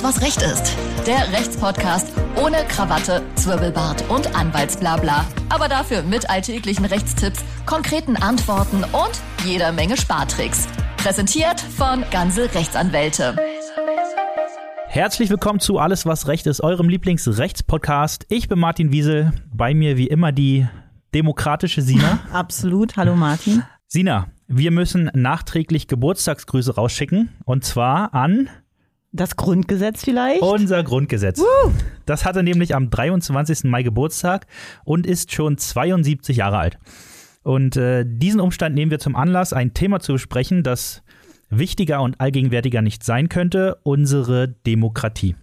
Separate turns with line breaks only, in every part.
Alles, was Recht ist. Der Rechtspodcast ohne Krawatte, Zwirbelbart und Anwaltsblabla. Aber dafür mit alltäglichen Rechtstipps, konkreten Antworten und jeder Menge Spartricks. Präsentiert von Ganze Rechtsanwälte.
Herzlich willkommen zu Alles, was Recht ist, eurem Lieblingsrechtspodcast. Ich bin Martin Wiesel. Bei mir wie immer die demokratische Sina.
Absolut. Hallo Martin.
Sina, wir müssen nachträglich Geburtstagsgrüße rausschicken. Und zwar an
das Grundgesetz vielleicht?
Unser Grundgesetz. Uh. Das hatte nämlich am 23. Mai Geburtstag und ist schon 72 Jahre alt. Und äh, diesen Umstand nehmen wir zum Anlass, ein Thema zu besprechen, das wichtiger und allgegenwärtiger nicht sein könnte, unsere Demokratie.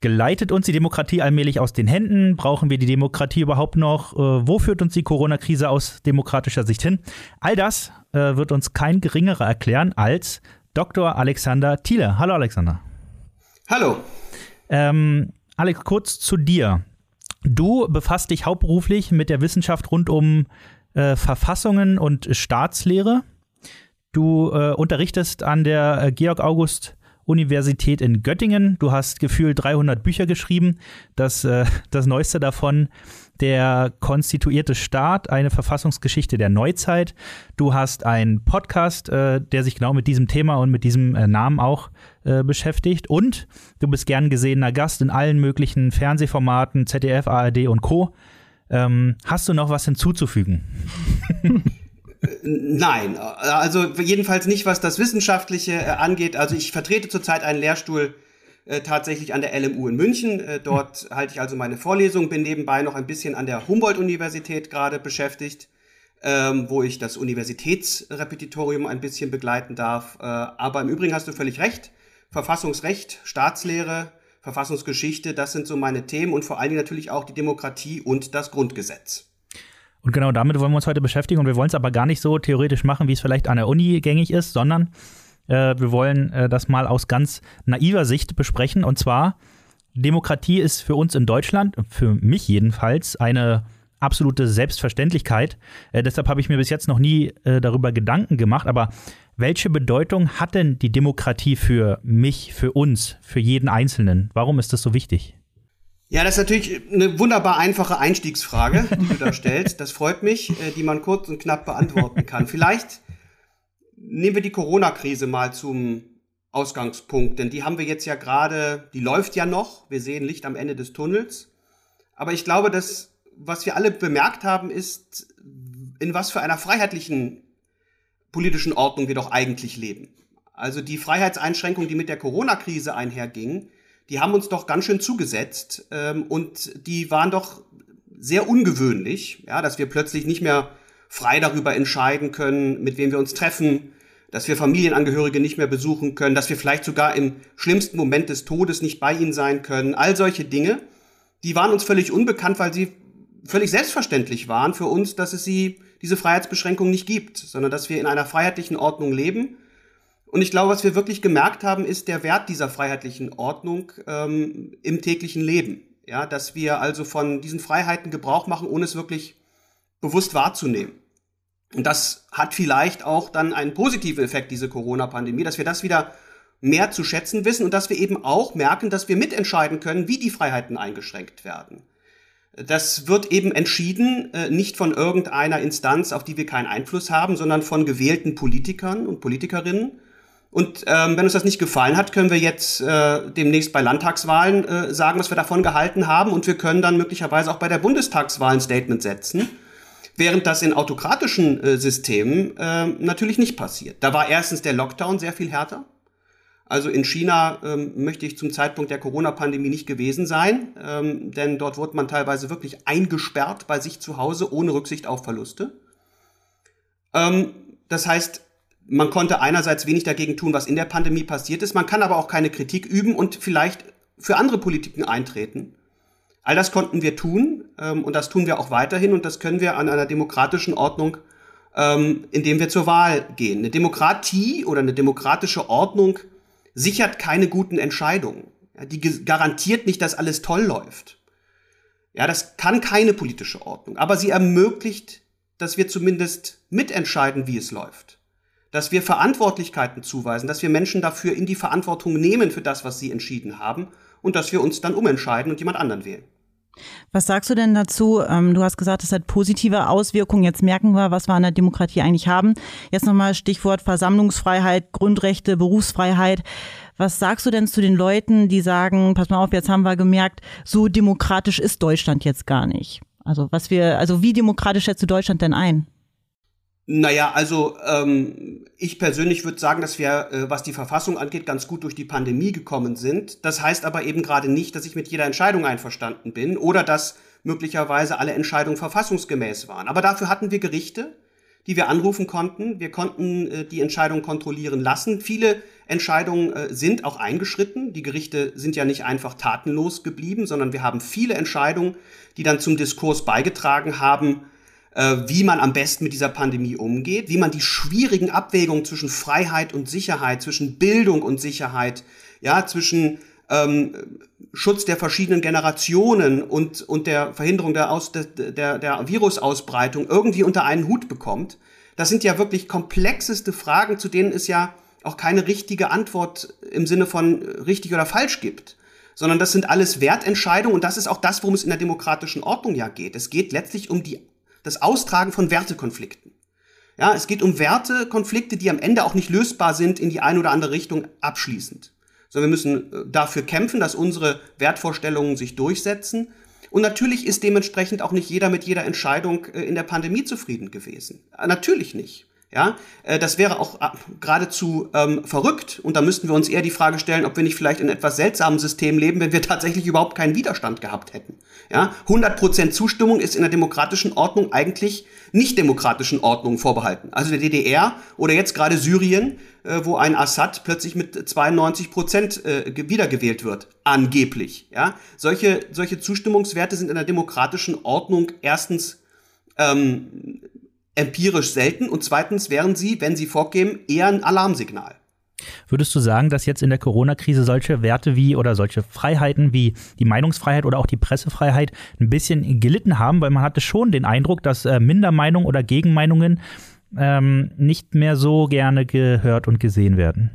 Geleitet uns die Demokratie allmählich aus den Händen? Brauchen wir die Demokratie überhaupt noch? Äh, wo führt uns die Corona-Krise aus demokratischer Sicht hin? All das äh, wird uns kein geringerer erklären als Dr. Alexander Thiele. Hallo Alexander.
Hallo.
Ähm, Alex, kurz zu dir. Du befasst dich hauptberuflich mit der Wissenschaft rund um äh, Verfassungen und Staatslehre. Du äh, unterrichtest an der äh, Georg August Universität in Göttingen. Du hast gefühlt 300 Bücher geschrieben. Das, äh, das neueste davon der konstituierte Staat, eine Verfassungsgeschichte der Neuzeit. Du hast einen Podcast, äh, der sich genau mit diesem Thema und mit diesem äh, Namen auch äh, beschäftigt. Und du bist gern gesehener Gast in allen möglichen Fernsehformaten, ZDF, ARD und Co. Ähm, hast du noch was hinzuzufügen?
Nein, also jedenfalls nicht, was das Wissenschaftliche äh, angeht. Also ich vertrete zurzeit einen Lehrstuhl äh, tatsächlich an der LMU in München. Äh, dort halte ich also meine Vorlesung, bin nebenbei noch ein bisschen an der Humboldt-Universität gerade beschäftigt, ähm, wo ich das Universitätsrepetitorium ein bisschen begleiten darf. Äh, aber im Übrigen hast du völlig recht. Verfassungsrecht, Staatslehre, Verfassungsgeschichte, das sind so meine Themen und vor allen Dingen natürlich auch die Demokratie und das Grundgesetz.
Und genau damit wollen wir uns heute beschäftigen und wir wollen es aber gar nicht so theoretisch machen, wie es vielleicht an der Uni gängig ist, sondern äh, wir wollen äh, das mal aus ganz naiver Sicht besprechen. Und zwar, Demokratie ist für uns in Deutschland, für mich jedenfalls, eine absolute Selbstverständlichkeit. Äh, deshalb habe ich mir bis jetzt noch nie äh, darüber Gedanken gemacht. Aber welche Bedeutung hat denn die Demokratie für mich, für uns, für jeden Einzelnen? Warum ist das so wichtig?
Ja, das ist natürlich eine wunderbar einfache Einstiegsfrage, die du da stellst. Das freut mich, äh, die man kurz und knapp beantworten kann. Vielleicht nehmen wir die Corona-Krise mal zum Ausgangspunkt, denn die haben wir jetzt ja gerade, die läuft ja noch, wir sehen Licht am Ende des Tunnels. Aber ich glaube, dass was wir alle bemerkt haben, ist, in was für einer freiheitlichen politischen Ordnung wir doch eigentlich leben. Also die Freiheitseinschränkungen, die mit der Corona-Krise einhergingen, die haben uns doch ganz schön zugesetzt ähm, und die waren doch sehr ungewöhnlich, ja, dass wir plötzlich nicht mehr frei darüber entscheiden können, mit wem wir uns treffen, dass wir Familienangehörige nicht mehr besuchen können, dass wir vielleicht sogar im schlimmsten Moment des Todes nicht bei ihnen sein können. All solche Dinge, die waren uns völlig unbekannt, weil sie völlig selbstverständlich waren für uns, dass es sie, diese Freiheitsbeschränkung nicht gibt, sondern dass wir in einer freiheitlichen Ordnung leben. Und ich glaube, was wir wirklich gemerkt haben, ist der Wert dieser freiheitlichen Ordnung ähm, im täglichen Leben. Ja, dass wir also von diesen Freiheiten Gebrauch machen, ohne es wirklich bewusst wahrzunehmen. Und das hat vielleicht auch dann einen positiven Effekt, diese Corona-Pandemie, dass wir das wieder mehr zu schätzen wissen und dass wir eben auch merken, dass wir mitentscheiden können, wie die Freiheiten eingeschränkt werden. Das wird eben entschieden, äh, nicht von irgendeiner Instanz, auf die wir keinen Einfluss haben, sondern von gewählten Politikern und Politikerinnen. Und ähm, wenn uns das nicht gefallen hat, können wir jetzt äh, demnächst bei Landtagswahlen äh, sagen, was wir davon gehalten haben. Und wir können dann möglicherweise auch bei der Bundestagswahl ein Statement setzen während das in autokratischen äh, Systemen äh, natürlich nicht passiert. Da war erstens der Lockdown sehr viel härter. Also in China ähm, möchte ich zum Zeitpunkt der Corona-Pandemie nicht gewesen sein, ähm, denn dort wurde man teilweise wirklich eingesperrt bei sich zu Hause ohne Rücksicht auf Verluste. Ähm, das heißt, man konnte einerseits wenig dagegen tun, was in der Pandemie passiert ist, man kann aber auch keine Kritik üben und vielleicht für andere Politiken eintreten. All das konnten wir tun ähm, und das tun wir auch weiterhin und das können wir an einer demokratischen Ordnung, ähm, indem wir zur Wahl gehen. Eine Demokratie oder eine demokratische Ordnung sichert keine guten Entscheidungen. Ja, die garantiert nicht, dass alles toll läuft. Ja, das kann keine politische Ordnung, aber sie ermöglicht, dass wir zumindest mitentscheiden, wie es läuft. dass wir Verantwortlichkeiten zuweisen, dass wir Menschen dafür in die Verantwortung nehmen für das, was sie entschieden haben und dass wir uns dann umentscheiden und jemand anderen wählen.
Was sagst du denn dazu? Ähm, du hast gesagt, es hat positive Auswirkungen. Jetzt merken wir, was wir an der Demokratie eigentlich haben. Jetzt nochmal Stichwort Versammlungsfreiheit, Grundrechte, Berufsfreiheit. Was sagst du denn zu den Leuten, die sagen, pass mal auf, jetzt haben wir gemerkt, so demokratisch ist Deutschland jetzt gar nicht? Also was wir, also wie demokratisch schätzt du Deutschland denn ein?
Naja, also ähm, ich persönlich würde sagen, dass wir, äh, was die Verfassung angeht, ganz gut durch die Pandemie gekommen sind. Das heißt aber eben gerade nicht, dass ich mit jeder Entscheidung einverstanden bin oder dass möglicherweise alle Entscheidungen verfassungsgemäß waren. Aber dafür hatten wir Gerichte, die wir anrufen konnten. Wir konnten äh, die Entscheidung kontrollieren lassen. Viele Entscheidungen äh, sind auch eingeschritten. Die Gerichte sind ja nicht einfach tatenlos geblieben, sondern wir haben viele Entscheidungen, die dann zum Diskurs beigetragen haben, wie man am besten mit dieser Pandemie umgeht, wie man die schwierigen Abwägungen zwischen Freiheit und Sicherheit, zwischen Bildung und Sicherheit, ja, zwischen ähm, Schutz der verschiedenen Generationen und, und der Verhinderung der, Aus, der, der Virusausbreitung irgendwie unter einen Hut bekommt. Das sind ja wirklich komplexeste Fragen, zu denen es ja auch keine richtige Antwort im Sinne von richtig oder falsch gibt sondern das sind alles Wertentscheidungen und das ist auch das, worum es in der demokratischen Ordnung ja geht. Es geht letztlich um die das Austragen von Wertekonflikten. Ja, es geht um Wertekonflikte, die am Ende auch nicht lösbar sind in die eine oder andere Richtung abschließend. Sondern wir müssen äh, dafür kämpfen, dass unsere Wertvorstellungen sich durchsetzen. Und natürlich ist dementsprechend auch nicht jeder mit jeder Entscheidung äh, in der Pandemie zufrieden gewesen. Äh, natürlich nicht. Ja, äh, das wäre auch äh, geradezu ähm, verrückt. Und da müssten wir uns eher die Frage stellen, ob wir nicht vielleicht in etwas seltsamen System leben, wenn wir tatsächlich überhaupt keinen Widerstand gehabt hätten. Ja, 100% Zustimmung ist in der demokratischen Ordnung eigentlich nicht demokratischen Ordnungen vorbehalten. Also der DDR oder jetzt gerade Syrien, äh, wo ein Assad plötzlich mit 92 Prozent äh, wiedergewählt wird, angeblich. Ja, solche solche Zustimmungswerte sind in der demokratischen Ordnung erstens ähm, empirisch selten und zweitens wären sie, wenn sie vorgeben, eher ein Alarmsignal.
Würdest du sagen, dass jetzt in der Corona-Krise solche Werte wie oder solche Freiheiten wie die Meinungsfreiheit oder auch die Pressefreiheit ein bisschen gelitten haben? Weil man hatte schon den Eindruck, dass äh, Mindermeinungen oder Gegenmeinungen ähm, nicht mehr so gerne gehört und gesehen werden.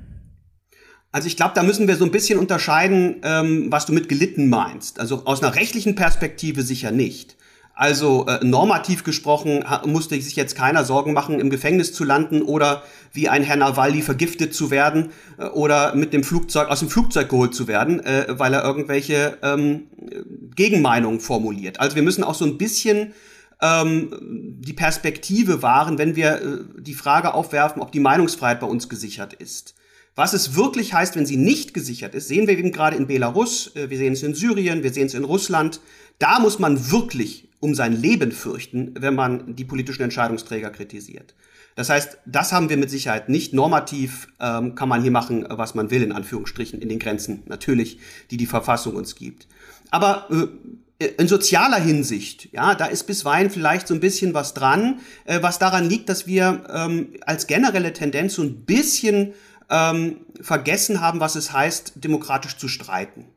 Also ich glaube, da müssen wir so ein bisschen unterscheiden, ähm, was du mit gelitten meinst. Also aus einer rechtlichen Perspektive sicher nicht. Also äh, normativ gesprochen musste sich jetzt keiner Sorgen machen, im Gefängnis zu landen oder wie ein Herr Nawalny vergiftet zu werden äh, oder mit dem Flugzeug aus dem Flugzeug geholt zu werden, äh, weil er irgendwelche ähm, Gegenmeinungen formuliert. Also wir müssen auch so ein bisschen ähm, die Perspektive wahren, wenn wir äh, die Frage aufwerfen, ob die Meinungsfreiheit bei uns gesichert ist. Was es wirklich heißt, wenn sie nicht gesichert ist, sehen wir eben gerade in Belarus, äh, wir sehen es in Syrien, wir sehen es in Russland. Da muss man wirklich um sein Leben fürchten, wenn man die politischen Entscheidungsträger kritisiert. Das heißt, das haben wir mit Sicherheit nicht. Normativ ähm, kann man hier machen, was man will, in Anführungsstrichen, in den Grenzen natürlich, die die Verfassung uns gibt. Aber äh, in sozialer Hinsicht, ja, da ist bisweilen vielleicht so ein bisschen was dran, äh, was daran liegt, dass wir ähm, als generelle Tendenz so ein bisschen ähm, vergessen haben, was es heißt, demokratisch zu streiten.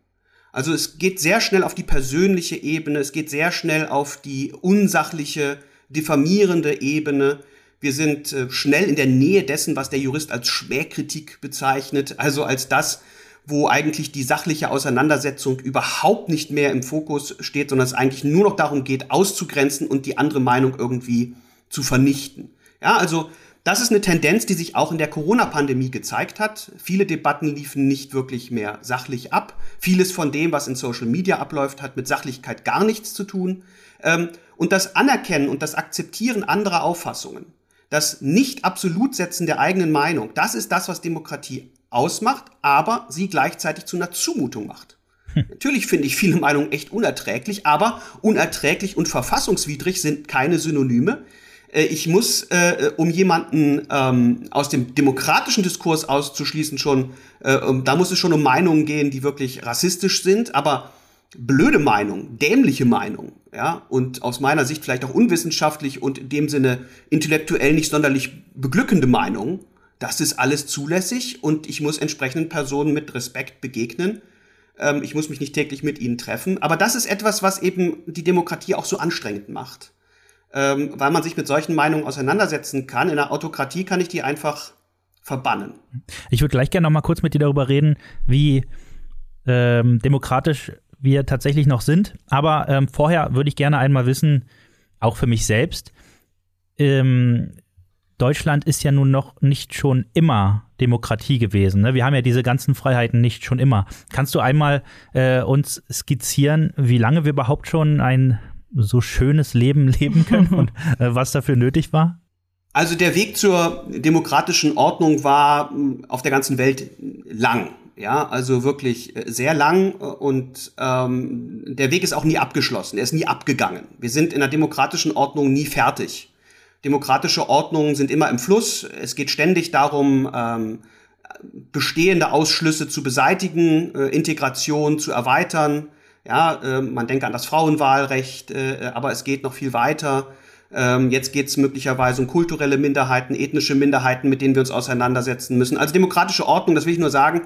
Also es geht sehr schnell auf die persönliche Ebene, es geht sehr schnell auf die unsachliche, diffamierende Ebene. Wir sind äh, schnell in der Nähe dessen, was der Jurist als Schwerkritik bezeichnet, also als das, wo eigentlich die sachliche Auseinandersetzung überhaupt nicht mehr im Fokus steht, sondern es eigentlich nur noch darum geht, auszugrenzen und die andere Meinung irgendwie zu vernichten. Ja, also das ist eine Tendenz, die sich auch in der Corona-Pandemie gezeigt hat. Viele Debatten liefen nicht wirklich mehr sachlich ab. Vieles von dem, was in Social Media abläuft, hat mit Sachlichkeit gar nichts zu tun. Ähm, und das Anerkennen und das Akzeptieren anderer Auffassungen, das Nicht-Absolutsetzen der eigenen Meinung, das ist das, was Demokratie ausmacht, aber sie gleichzeitig zu einer Zumutung macht. Hm. Natürlich finde ich viele Meinungen echt unerträglich, aber unerträglich und verfassungswidrig sind keine Synonyme. Äh, ich muss, äh, um jemanden ähm, aus dem demokratischen Diskurs auszuschließen, schon, äh, da muss es schon um Meinungen gehen, die wirklich rassistisch sind, aber blöde Meinungen, dämliche Meinungen, ja, und aus meiner Sicht vielleicht auch unwissenschaftlich und in dem Sinne intellektuell nicht sonderlich beglückende Meinungen, das ist alles zulässig und ich muss entsprechenden Personen mit Respekt begegnen. Ähm, ich muss mich nicht täglich mit ihnen treffen, aber das ist etwas, was eben die Demokratie auch so anstrengend macht ähm, weil man sich mit solchen Meinungen auseinandersetzen kann. In der Autokratie kann ich die einfach verbannen.
Ich würde gleich gerne noch mal kurz mit dir darüber reden, wie ähm, demokratisch wir tatsächlich noch sind. Aber ähm, vorher würde ich gerne einmal wissen, auch für mich selbst, ähm, Deutschland ist ja nun noch nicht schon immer Demokratie gewesen. Ne? Wir haben ja diese ganzen Freiheiten nicht schon immer. Kannst du einmal äh, uns skizzieren, wie lange wir überhaupt schon ein so schönes Leben leben können und äh, was dafür nötig war?
Also der Weg zur demokratischen Ordnung war auf der ganzen Welt lang. Ja, also wirklich äh, sehr lang und ähm, der Weg ist auch nie abgeschlossen, er ist nie abgegangen. Wir sind in der demokratischen Ordnung nie fertig. Demokratische Ordnungen sind immer im Fluss. Es geht ständig darum, ähm, bestehende Ausschlüsse zu beseitigen, äh, Integration zu erweitern. Ja, äh, man denkt an das Frauenwahlrecht, äh, aber es geht noch viel weiter. Ähm, jetzt geht es möglicherweise um kulturelle Minderheiten, ethnische Minderheiten, mit denen wir uns auseinandersetzen müssen. Also demokratische Ordnung, das will ich nur sagen,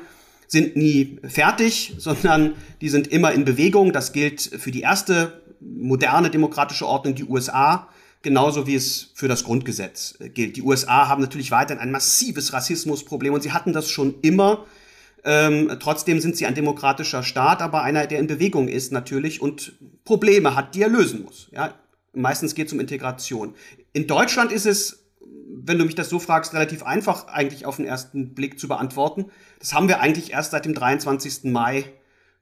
sind nie fertig, sondern die sind immer in Bewegung. Das gilt für die erste moderne demokratische Ordnung, die USA, genauso wie es für das Grundgesetz äh, gilt. Die USA haben natürlich weiterhin ein massives Rassismusproblem und sie hatten das schon immer. Ähm, trotzdem sind sie ein demokratischer Staat, aber einer, der in Bewegung ist natürlich und Probleme hat, die er lösen muss. Ja? Meistens geht es um Integration. In Deutschland ist es, wenn du mich das so fragst, relativ einfach eigentlich auf den ersten Blick zu beantworten. Das haben wir eigentlich erst seit dem 23. Mai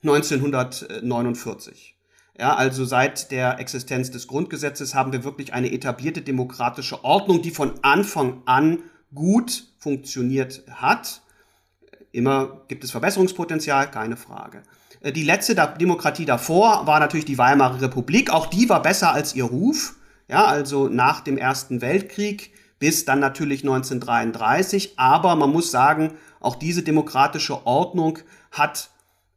1949. Ja, also seit der Existenz des Grundgesetzes haben wir wirklich eine etablierte demokratische Ordnung, die von Anfang an gut funktioniert hat. Immer gibt es Verbesserungspotenzial, keine Frage. Äh, die letzte Demokratie davor war natürlich die Weimarer Republik. Auch die war besser als ihr Ruf. Ja, also nach dem Ersten Weltkrieg bis dann natürlich 1933. Aber man muss sagen, auch diese demokratische Ordnung hat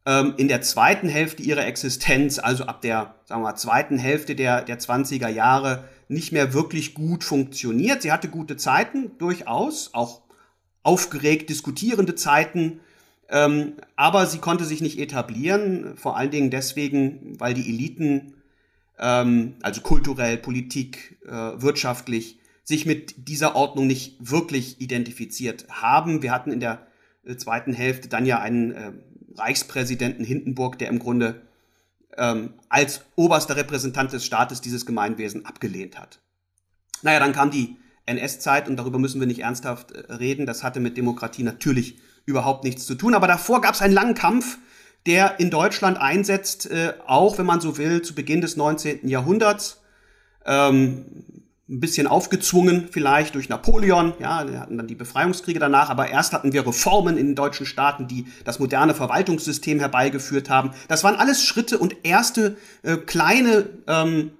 ähm, in der zweiten Hälfte ihrer Existenz, also ab der, sagen wir zweiten Hälfte der, der 20er Jahre, nicht mehr wirklich gut funktioniert. Sie hatte gute Zeiten, durchaus, auch aufgeregt diskutierende Zeiten, ähm, aber sie konnte sich nicht etablieren, vor allen Dingen deswegen, weil die Eliten, ähm, also kulturell, Politik, äh, wirtschaftlich, sich mit dieser Ordnung nicht wirklich identifiziert haben. Wir hatten in der äh, zweiten Hälfte dann ja einen äh, Reichspräsidenten Hindenburg, der im Grunde ähm, als oberster Repräsentant des Staates dieses Gemeinwesen abgelehnt hat. Naja, dann kam die NS-Zeit und darüber müssen wir nicht ernsthaft äh, reden. Das hatte mit Demokratie natürlich überhaupt nichts zu tun. Aber davor gab es einen langen Kampf, der in Deutschland einsetzt, äh, auch wenn man so will, zu Beginn des 19. Jahrhunderts. Ähm, ein bisschen aufgezwungen vielleicht durch Napoleon, ja, wir hatten dann die Befreiungskriege danach, aber erst hatten wir Reformen in den deutschen Staaten, die das moderne Verwaltungssystem herbeigeführt haben. Das waren alles Schritte und erste äh, kleine ähm,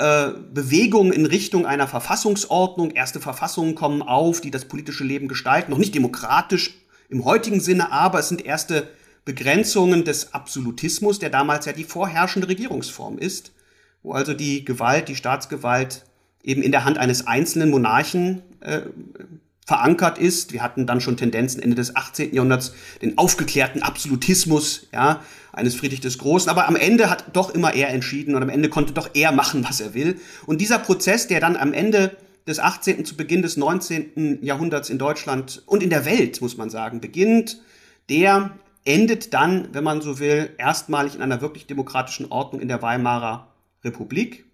äh, Bewegungen in Richtung einer Verfassungsordnung. Erste Verfassungen kommen auf, die das politische Leben gestalten, noch nicht demokratisch im heutigen Sinne, aber es sind erste Begrenzungen des Absolutismus, der damals ja die vorherrschende Regierungsform ist, wo also die Gewalt, die Staatsgewalt eben in der Hand eines einzelnen Monarchen äh, verankert ist. Wir hatten dann schon Tendenzen Ende des 18. Jahrhunderts, den aufgeklärten Absolutismus ja, eines Friedrich des Großen. Aber am Ende hat doch immer er entschieden und am Ende konnte doch er machen, was er will. Und dieser Prozess, der dann am Ende des 18. zu Beginn des 19. Jahrhunderts in Deutschland und in der Welt, muss man sagen, beginnt, der endet dann, wenn man so will, erstmalig in einer wirklich demokratischen Ordnung in der Weimarer Republik.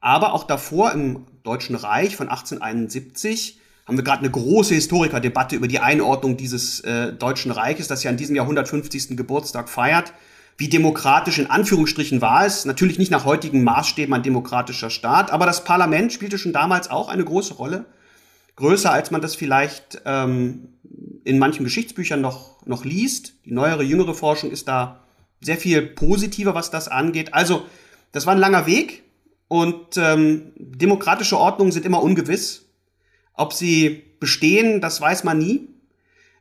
Aber auch davor im Deutschen Reich von 1871 haben wir gerade eine große Historikerdebatte über die Einordnung dieses äh, Deutschen Reiches, das ja in diesem Jahr 150. Geburtstag feiert. Wie demokratisch in Anführungsstrichen war es. Natürlich nicht nach heutigen Maßstäben ein demokratischer Staat, aber das Parlament spielte schon damals auch eine große Rolle. Größer, als man das vielleicht ähm, in manchen Geschichtsbüchern noch, noch liest. Die neuere, jüngere Forschung ist da sehr viel positiver, was das angeht. Also, das war ein langer Weg. Und ähm, demokratische Ordnungen sind immer ungewiss. Ob sie bestehen, das weiß man nie.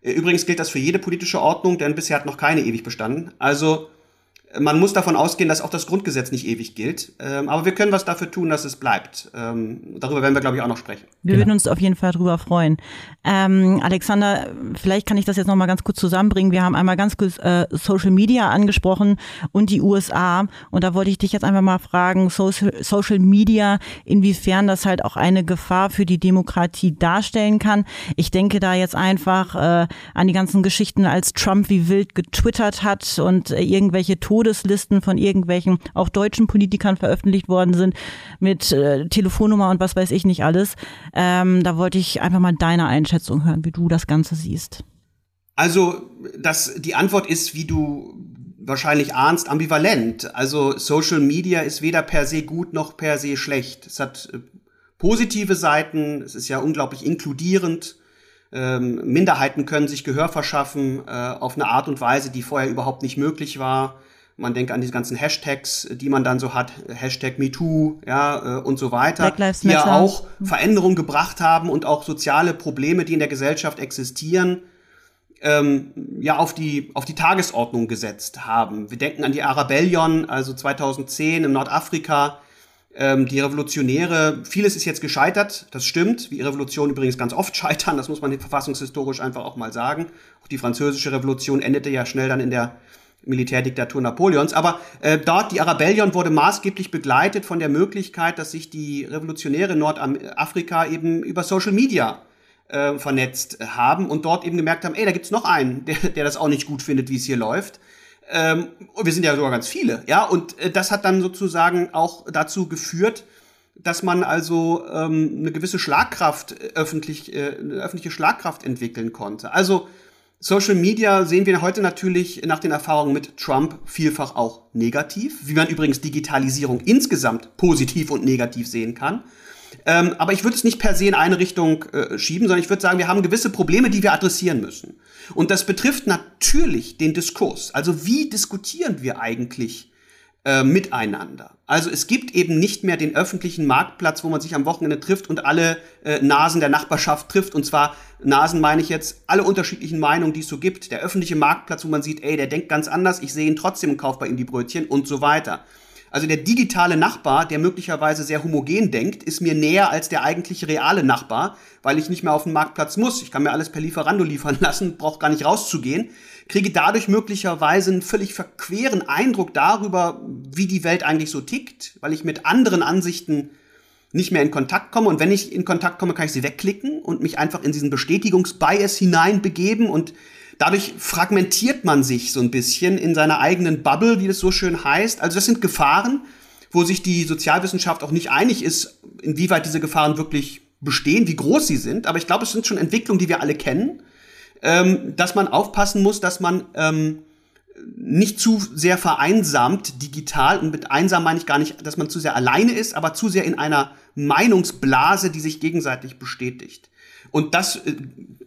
Äh, übrigens gilt das für jede politische Ordnung, denn bisher hat noch keine ewig bestanden. Also man muss davon ausgehen, dass auch das Grundgesetz nicht ewig gilt. Ähm, aber wir können was dafür tun, dass es bleibt. Ähm, darüber werden wir, glaube ich, auch noch sprechen.
Wir genau. würden uns auf jeden Fall darüber freuen. Ähm, Alexander, vielleicht kann ich das jetzt noch mal ganz kurz zusammenbringen. Wir haben einmal ganz kurz äh, Social Media angesprochen und die USA. Und da wollte ich dich jetzt einfach mal fragen, Social, Social Media, inwiefern das halt auch eine Gefahr für die Demokratie darstellen kann. Ich denke da jetzt einfach äh, an die ganzen Geschichten, als Trump wie wild getwittert hat und äh, irgendwelche Tode Todeslisten von irgendwelchen auch deutschen Politikern veröffentlicht worden sind mit äh, Telefonnummer und was weiß ich nicht alles. Ähm, da wollte ich einfach mal deine Einschätzung hören, wie du das Ganze siehst.
Also, das, die Antwort ist, wie du wahrscheinlich ahnst, ambivalent. Also Social Media ist weder per se gut noch per se schlecht. Es hat äh, positive Seiten, es ist ja unglaublich inkludierend. Ähm, Minderheiten können sich Gehör verschaffen äh, auf eine Art und Weise, die vorher überhaupt nicht möglich war. Man denkt an diese ganzen Hashtags, die man dann so hat, Hashtag MeToo, ja, äh, und so weiter, die ja auch Veränderungen gebracht haben und auch soziale Probleme, die in der Gesellschaft existieren, ähm, ja, auf die, auf die Tagesordnung gesetzt haben. Wir denken an die Arabellion, also 2010 in Nordafrika, ähm, die Revolutionäre, vieles ist jetzt gescheitert, das stimmt, wie Revolutionen übrigens ganz oft scheitern, das muss man verfassungshistorisch einfach auch mal sagen. Auch die französische Revolution endete ja schnell dann in der Militärdiktatur Napoleons. Aber äh, dort, die Arabellion wurde maßgeblich begleitet von der Möglichkeit, dass sich die Revolutionäre Nordafrika eben über Social Media äh, vernetzt haben und dort eben gemerkt haben, ey, da gibt's noch einen, der, der das auch nicht gut findet, wie es hier läuft. Ähm, wir sind ja sogar ganz viele, ja, und äh, das hat dann sozusagen auch dazu geführt, dass man also ähm, eine gewisse Schlagkraft äh, öffentlich, äh, eine öffentliche Schlagkraft entwickeln konnte. Also Social Media sehen wir heute natürlich nach den Erfahrungen mit Trump vielfach auch negativ, wie man übrigens Digitalisierung insgesamt positiv und negativ sehen kann. Ähm, aber ich würde es nicht per se in eine Richtung äh, schieben, sondern ich würde sagen, wir haben gewisse Probleme, die wir adressieren müssen. Und das betrifft natürlich den Diskurs. Also wie diskutieren wir eigentlich äh, miteinander. Also es gibt eben nicht mehr den öffentlichen Marktplatz, wo man sich am Wochenende trifft und alle äh, Nasen der Nachbarschaft trifft. Und zwar Nasen meine ich jetzt alle unterschiedlichen Meinungen, die es so gibt. Der öffentliche Marktplatz, wo man sieht, ey, der denkt ganz anders, ich sehe ihn trotzdem und kaufe bei ihm die Brötchen und so weiter. Also der digitale Nachbar, der möglicherweise sehr homogen denkt, ist mir näher als der eigentlich reale Nachbar, weil ich nicht mehr auf den Marktplatz muss. Ich kann mir alles per Lieferando liefern lassen, brauche gar nicht rauszugehen kriege dadurch möglicherweise einen völlig verqueren Eindruck darüber, wie die Welt eigentlich so tickt, weil ich mit anderen Ansichten nicht mehr in Kontakt komme. Und wenn ich in Kontakt komme, kann ich sie wegklicken und mich einfach in diesen Bestätigungsbias hineinbegeben. Und dadurch fragmentiert man sich so ein bisschen in seiner eigenen Bubble, wie das so schön heißt. Also das sind Gefahren, wo sich die Sozialwissenschaft auch nicht einig ist, inwieweit diese Gefahren wirklich bestehen, wie groß sie sind. Aber ich glaube, es sind schon Entwicklungen, die wir alle kennen ähm, dass man aufpassen muss, dass man ähm, nicht zu sehr vereinsamt digital und mit einsam meine ich gar nicht, dass man zu sehr alleine ist, aber zu sehr in einer Meinungsblase, die sich gegenseitig bestätigt. Und das äh,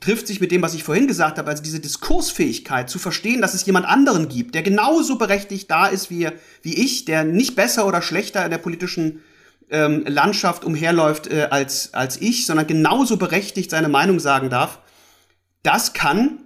trifft sich mit dem, was ich vorhin gesagt habe, also diese Diskursfähigkeit zu verstehen, dass es jemand anderen gibt, der genauso berechtigt da ist wie, wie ich, der nicht besser oder schlechter in der politischen ähm, Landschaft umherläuft äh, als, als ich, sondern genauso berechtigt seine Meinung sagen darf. Das kann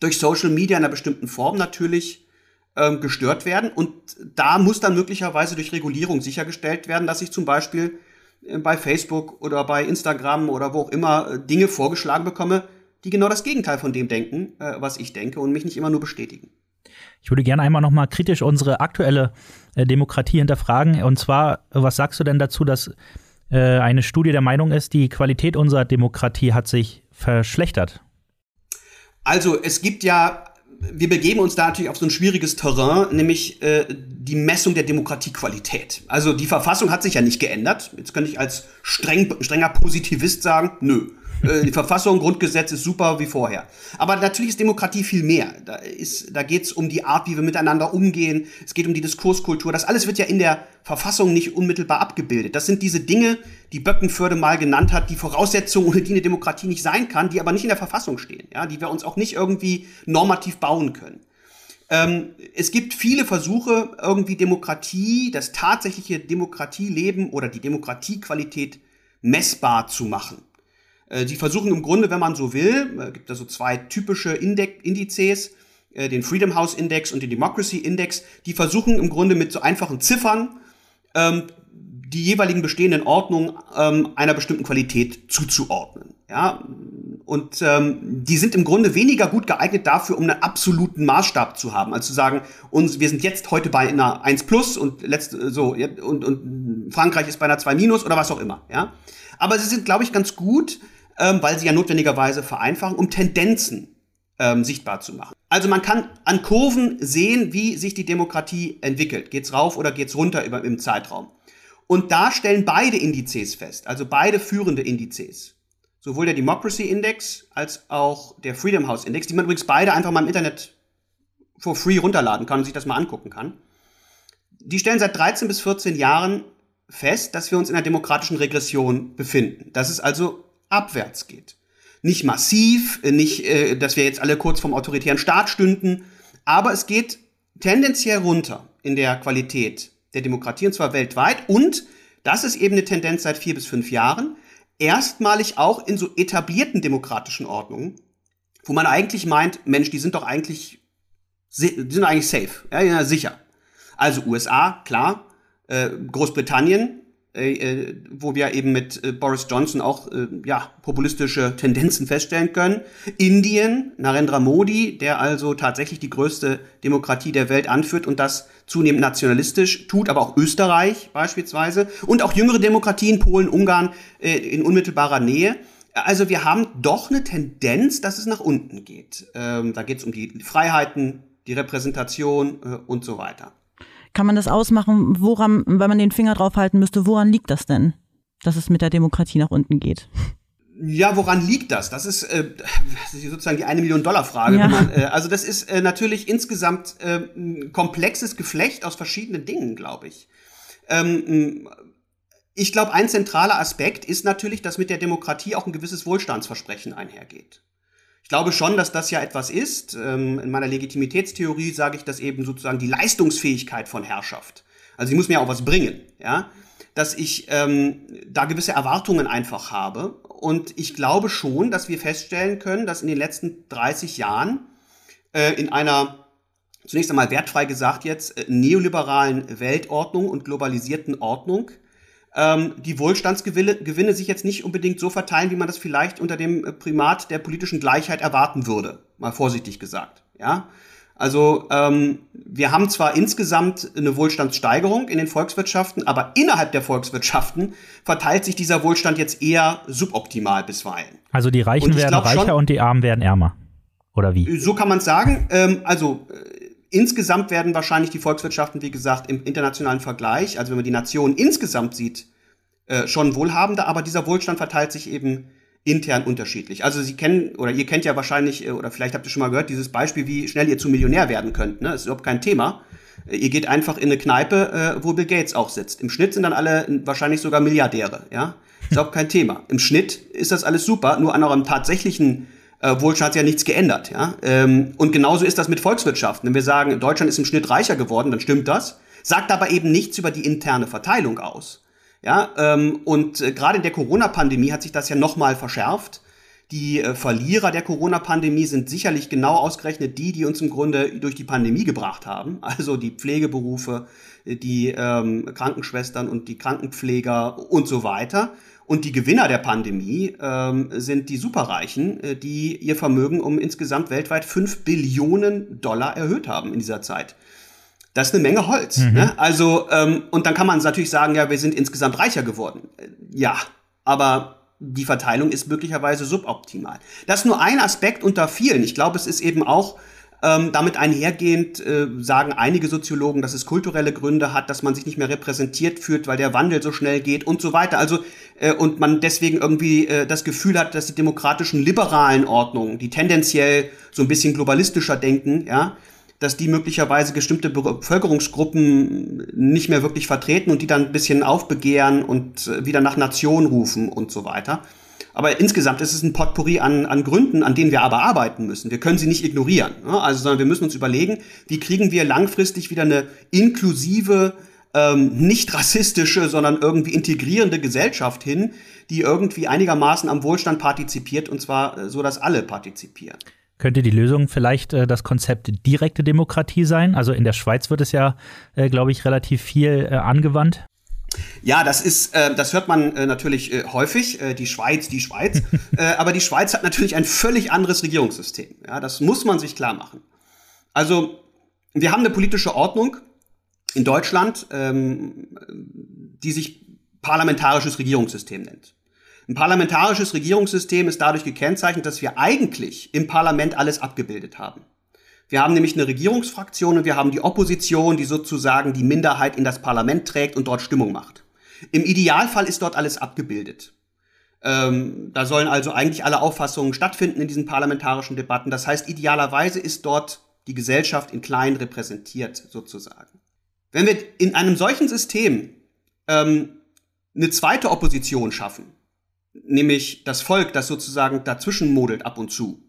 durch Social Media in einer bestimmten Form natürlich ähm, gestört werden. Und da muss dann möglicherweise durch Regulierung sichergestellt werden, dass ich zum Beispiel äh, bei Facebook oder bei Instagram oder wo auch immer äh, Dinge vorgeschlagen bekomme, die genau das Gegenteil von dem denken, äh, was ich denke und mich nicht immer nur bestätigen.
Ich würde gerne einmal nochmal kritisch unsere aktuelle äh, Demokratie hinterfragen. Und zwar, was sagst du denn dazu, dass äh, eine Studie der Meinung ist, die Qualität unserer Demokratie hat sich verschlechtert?
Also es gibt ja, wir begeben uns da natürlich auf so ein schwieriges Terrain, nämlich äh, die Messung der Demokratiequalität. Also die Verfassung hat sich ja nicht geändert. Jetzt könnte ich als streng, strenger Positivist sagen, nö. Äh, die Verfassung, Grundgesetz ist super wie vorher. Aber natürlich ist Demokratie viel mehr. Da, ist, da geht es um die Art, wie wir miteinander umgehen. Es geht um die Diskurskultur. Das alles wird ja in der Verfassung nicht unmittelbar abgebildet. Das sind diese Dinge, die Böckenförde mal genannt hat, die Voraussetzungen, ohne die eine Demokratie nicht sein kann, die aber nicht in der Verfassung stehen, ja, die wir uns auch nicht irgendwie normativ bauen können. Ähm, es gibt viele Versuche, irgendwie Demokratie, das tatsächliche Demokratieleben oder die Demokratiequalität messbar zu machen. Äh, die versuchen im Grunde, wenn man so will, äh, gibt da so zwei typische Indizes, äh, den Freedom House Index und den Democracy Index, die versuchen im Grunde mit so einfachen Ziffern ähm, die jeweiligen bestehenden Ordnungen ähm, einer bestimmten Qualität zuzuordnen. Ja, und ähm, die sind im Grunde weniger gut geeignet dafür, um einen absoluten Maßstab zu haben, als zu sagen, uns, wir sind jetzt heute bei einer 1 plus und letzte, so und, und Frankreich ist bei einer 2 minus oder was auch immer. Ja, aber sie sind, glaube ich, ganz gut, ähm, weil sie ja notwendigerweise vereinfachen, um Tendenzen ähm, sichtbar zu machen. Also man kann an Kurven sehen, wie sich die Demokratie entwickelt. Geht's rauf oder geht's runter über, im Zeitraum? Und da stellen beide Indizes fest, also beide führende Indizes. Sowohl der Democracy Index als auch der Freedom House Index, die man übrigens beide einfach mal im Internet for free runterladen kann und sich das mal angucken kann. Die stellen seit 13 bis 14 Jahren fest, dass wir uns in einer demokratischen Regression befinden. Dass es also abwärts geht. Nicht massiv, nicht, äh, dass wir jetzt alle kurz vom autoritären Staat stünden, aber es geht tendenziell runter in der Qualität der Demokratie, und zwar weltweit. Und das ist eben eine Tendenz seit vier bis fünf Jahren, erstmalig auch in so etablierten demokratischen Ordnungen, wo man eigentlich meint, Mensch, die sind doch eigentlich, die sind eigentlich safe, ja, sicher. Also USA, klar, äh, Großbritannien, äh, äh, wo wir eben mit äh, Boris Johnson auch äh, ja, populistische Tendenzen feststellen können. Indien, Narendra Modi, der also tatsächlich die größte Demokratie der Welt anführt und das zunehmend nationalistisch tut, aber auch Österreich beispielsweise und auch jüngere Demokratien, Polen, Ungarn äh, in unmittelbarer Nähe. Also wir haben doch eine Tendenz, dass es nach unten geht. Ähm, da geht es um die Freiheiten, die Repräsentation äh, und so weiter.
Kann man das ausmachen, woran, wenn man den Finger drauf halten müsste, woran liegt das denn, dass es mit der Demokratie nach unten geht?
Ja, woran liegt das? Das ist, äh, das ist sozusagen die eine Million Dollar Frage. Ja. Man, äh, also das ist äh, natürlich insgesamt äh, ein komplexes Geflecht aus verschiedenen Dingen, glaube ich. Ähm, ich glaube, ein zentraler Aspekt ist natürlich, dass mit der Demokratie auch ein gewisses Wohlstandsversprechen einhergeht. Ich glaube schon, dass das ja etwas ist. Ähm, in meiner Legitimitätstheorie sage ich, dass eben sozusagen die Leistungsfähigkeit von Herrschaft, also sie muss mir auch was bringen, ja, dass ich ähm, da gewisse Erwartungen einfach habe. Und ich glaube schon, dass wir feststellen können, dass in den letzten 30 Jahren äh, in einer zunächst einmal wertfrei gesagt jetzt äh, neoliberalen Weltordnung und globalisierten Ordnung ähm, die Wohlstandsgewinne Gewinne sich jetzt nicht unbedingt so verteilen, wie man das vielleicht unter dem äh, Primat der politischen Gleichheit erwarten würde, mal vorsichtig gesagt. Ja, also ähm, wir haben zwar insgesamt eine Wohlstandssteigerung in den Volkswirtschaften, aber innerhalb der Volkswirtschaften verteilt sich dieser Wohlstand jetzt eher suboptimal bisweilen.
Also die Reichen werden reicher schon, und die Armen werden ärmer. Oder wie?
So kann man sagen. Ähm, also äh, Insgesamt werden wahrscheinlich die Volkswirtschaften, wie gesagt, im internationalen Vergleich, also wenn man die Nation insgesamt sieht, äh, schon wohlhabender, aber dieser Wohlstand verteilt sich eben intern unterschiedlich. Also Sie kennen oder ihr kennt ja wahrscheinlich äh, oder vielleicht habt ihr schon mal gehört dieses Beispiel, wie schnell ihr zu Millionär werden könnt. Ne? Das ist überhaupt kein Thema. Äh, ihr geht einfach in eine Kneipe, wo Bill Gates auch sitzt. Im Schnitt sind dann alle wahrscheinlich sogar Milliardäre. Ja, ist überhaupt kein Thema. Im Schnitt ist das alles super. Nur an eurem tatsächlichen äh, Wohlstand hat ja nichts geändert. Ja? Ähm, und genauso ist das mit Volkswirtschaften. Wenn wir sagen, Deutschland ist im Schnitt reicher geworden, dann stimmt das, sagt aber eben nichts über die interne Verteilung aus. Ja, ähm, und äh, gerade in der Corona-Pandemie hat sich das ja nochmal verschärft. Die äh, Verlierer der Corona-Pandemie sind sicherlich genau ausgerechnet die, die uns im Grunde durch die Pandemie gebracht haben. Also die Pflegeberufe, die ähm, Krankenschwestern und die Krankenpfleger und so weiter. Und die Gewinner der Pandemie ähm, sind die Superreichen, äh, die ihr Vermögen um insgesamt weltweit 5 Billionen Dollar erhöht haben in dieser Zeit. Das ist eine Menge Holz. Mhm. Ne? Also, ähm, und dann kann man natürlich sagen, ja, wir sind insgesamt reicher geworden. Äh, ja, aber die Verteilung ist möglicherweise suboptimal. Das ist nur ein Aspekt unter vielen. Ich glaube, es ist eben auch ähm, damit einhergehend äh, sagen einige Soziologen, dass es kulturelle Gründe hat, dass man sich nicht mehr repräsentiert fühlt, weil der Wandel so schnell geht und so weiter. Also äh, und man deswegen irgendwie äh, das Gefühl hat, dass die demokratischen liberalen Ordnungen, die tendenziell so ein bisschen globalistischer denken, ja, dass die möglicherweise bestimmte Bevölkerungsgruppen nicht mehr wirklich vertreten und die dann ein bisschen aufbegehren und äh, wieder nach Nation rufen und so weiter. Aber insgesamt ist es ein Potpourri an, an Gründen, an denen wir aber arbeiten müssen. Wir können sie nicht ignorieren. Ne? Also, sondern wir müssen uns überlegen, wie kriegen wir langfristig wieder eine inklusive, ähm, nicht rassistische, sondern irgendwie integrierende Gesellschaft hin, die irgendwie einigermaßen am Wohlstand partizipiert und zwar äh, so, dass alle partizipieren.
Könnte die Lösung vielleicht äh, das Konzept direkte Demokratie sein? Also in der Schweiz wird es ja, äh, glaube ich, relativ viel äh, angewandt.
Ja, das ist, äh, das hört man äh, natürlich äh, häufig, äh, die Schweiz, die Schweiz. äh, aber die Schweiz hat natürlich ein völlig anderes Regierungssystem. Ja, das muss man sich klar machen. Also, wir haben eine politische Ordnung in Deutschland, ähm, die sich parlamentarisches Regierungssystem nennt. Ein parlamentarisches Regierungssystem ist dadurch gekennzeichnet, dass wir eigentlich im Parlament alles abgebildet haben. Wir haben nämlich eine Regierungsfraktion und wir haben die Opposition, die sozusagen die Minderheit in das Parlament trägt und dort Stimmung macht. Im Idealfall ist dort alles abgebildet. Ähm, da sollen also eigentlich alle Auffassungen stattfinden in diesen parlamentarischen Debatten. Das heißt, idealerweise ist dort die Gesellschaft in klein repräsentiert sozusagen. Wenn wir in einem solchen System ähm, eine zweite Opposition schaffen, nämlich das Volk, das sozusagen dazwischen modelt ab und zu,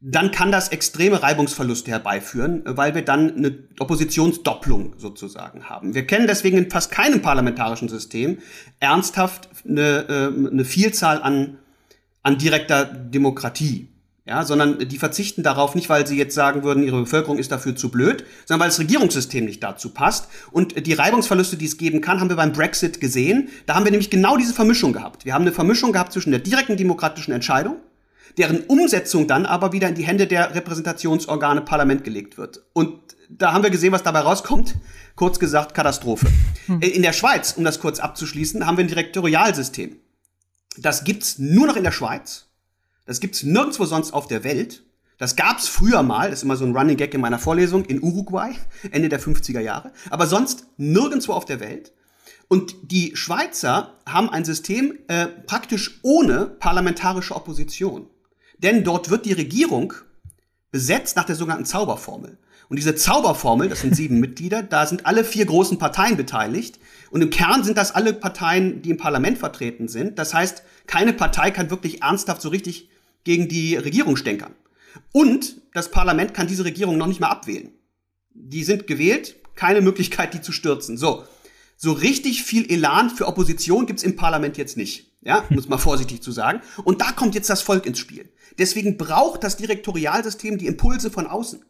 dann kann das extreme Reibungsverluste herbeiführen, weil wir dann eine Oppositionsdopplung sozusagen haben. Wir kennen deswegen in fast keinem parlamentarischen System ernsthaft eine, äh, eine Vielzahl an, an direkter Demokratie. Ja, sondern die verzichten darauf nicht, weil sie jetzt sagen würden, ihre Bevölkerung ist dafür zu blöd, sondern weil das Regierungssystem nicht dazu passt. Und die Reibungsverluste, die es geben kann, haben wir beim Brexit gesehen. Da haben wir nämlich genau diese Vermischung gehabt. Wir haben eine Vermischung gehabt zwischen der direkten demokratischen Entscheidung deren Umsetzung dann aber wieder in die Hände der Repräsentationsorgane Parlament gelegt wird. Und da haben wir gesehen, was dabei rauskommt. Kurz gesagt, Katastrophe. Hm. In der Schweiz, um das kurz abzuschließen, haben wir ein Direktorialsystem. Das gibt's nur noch in der Schweiz. Das gibt's nirgendwo sonst auf der Welt. Das gab's früher mal, das ist immer so ein Running Gag in meiner Vorlesung, in Uruguay, Ende der 50er Jahre. Aber sonst nirgendwo auf der Welt. Und die Schweizer haben ein System äh, praktisch ohne parlamentarische Opposition. Denn dort wird die Regierung besetzt nach der sogenannten Zauberformel. Und diese Zauberformel, das sind sieben Mitglieder, da sind alle vier großen Parteien beteiligt. Und im Kern sind das alle Parteien, die im Parlament vertreten sind. Das heißt, keine Partei kann wirklich ernsthaft so richtig gegen die Regierung stänkern. Und das Parlament kann diese Regierung noch nicht mal abwählen. Die sind gewählt, keine Möglichkeit, die zu stürzen. So, so richtig viel Elan für Opposition gibt's im Parlament jetzt nicht. Ja, muss man vorsichtig zu sagen. Und da kommt jetzt das Volk ins Spiel. Deswegen braucht das Direktorialsystem die Impulse von außen.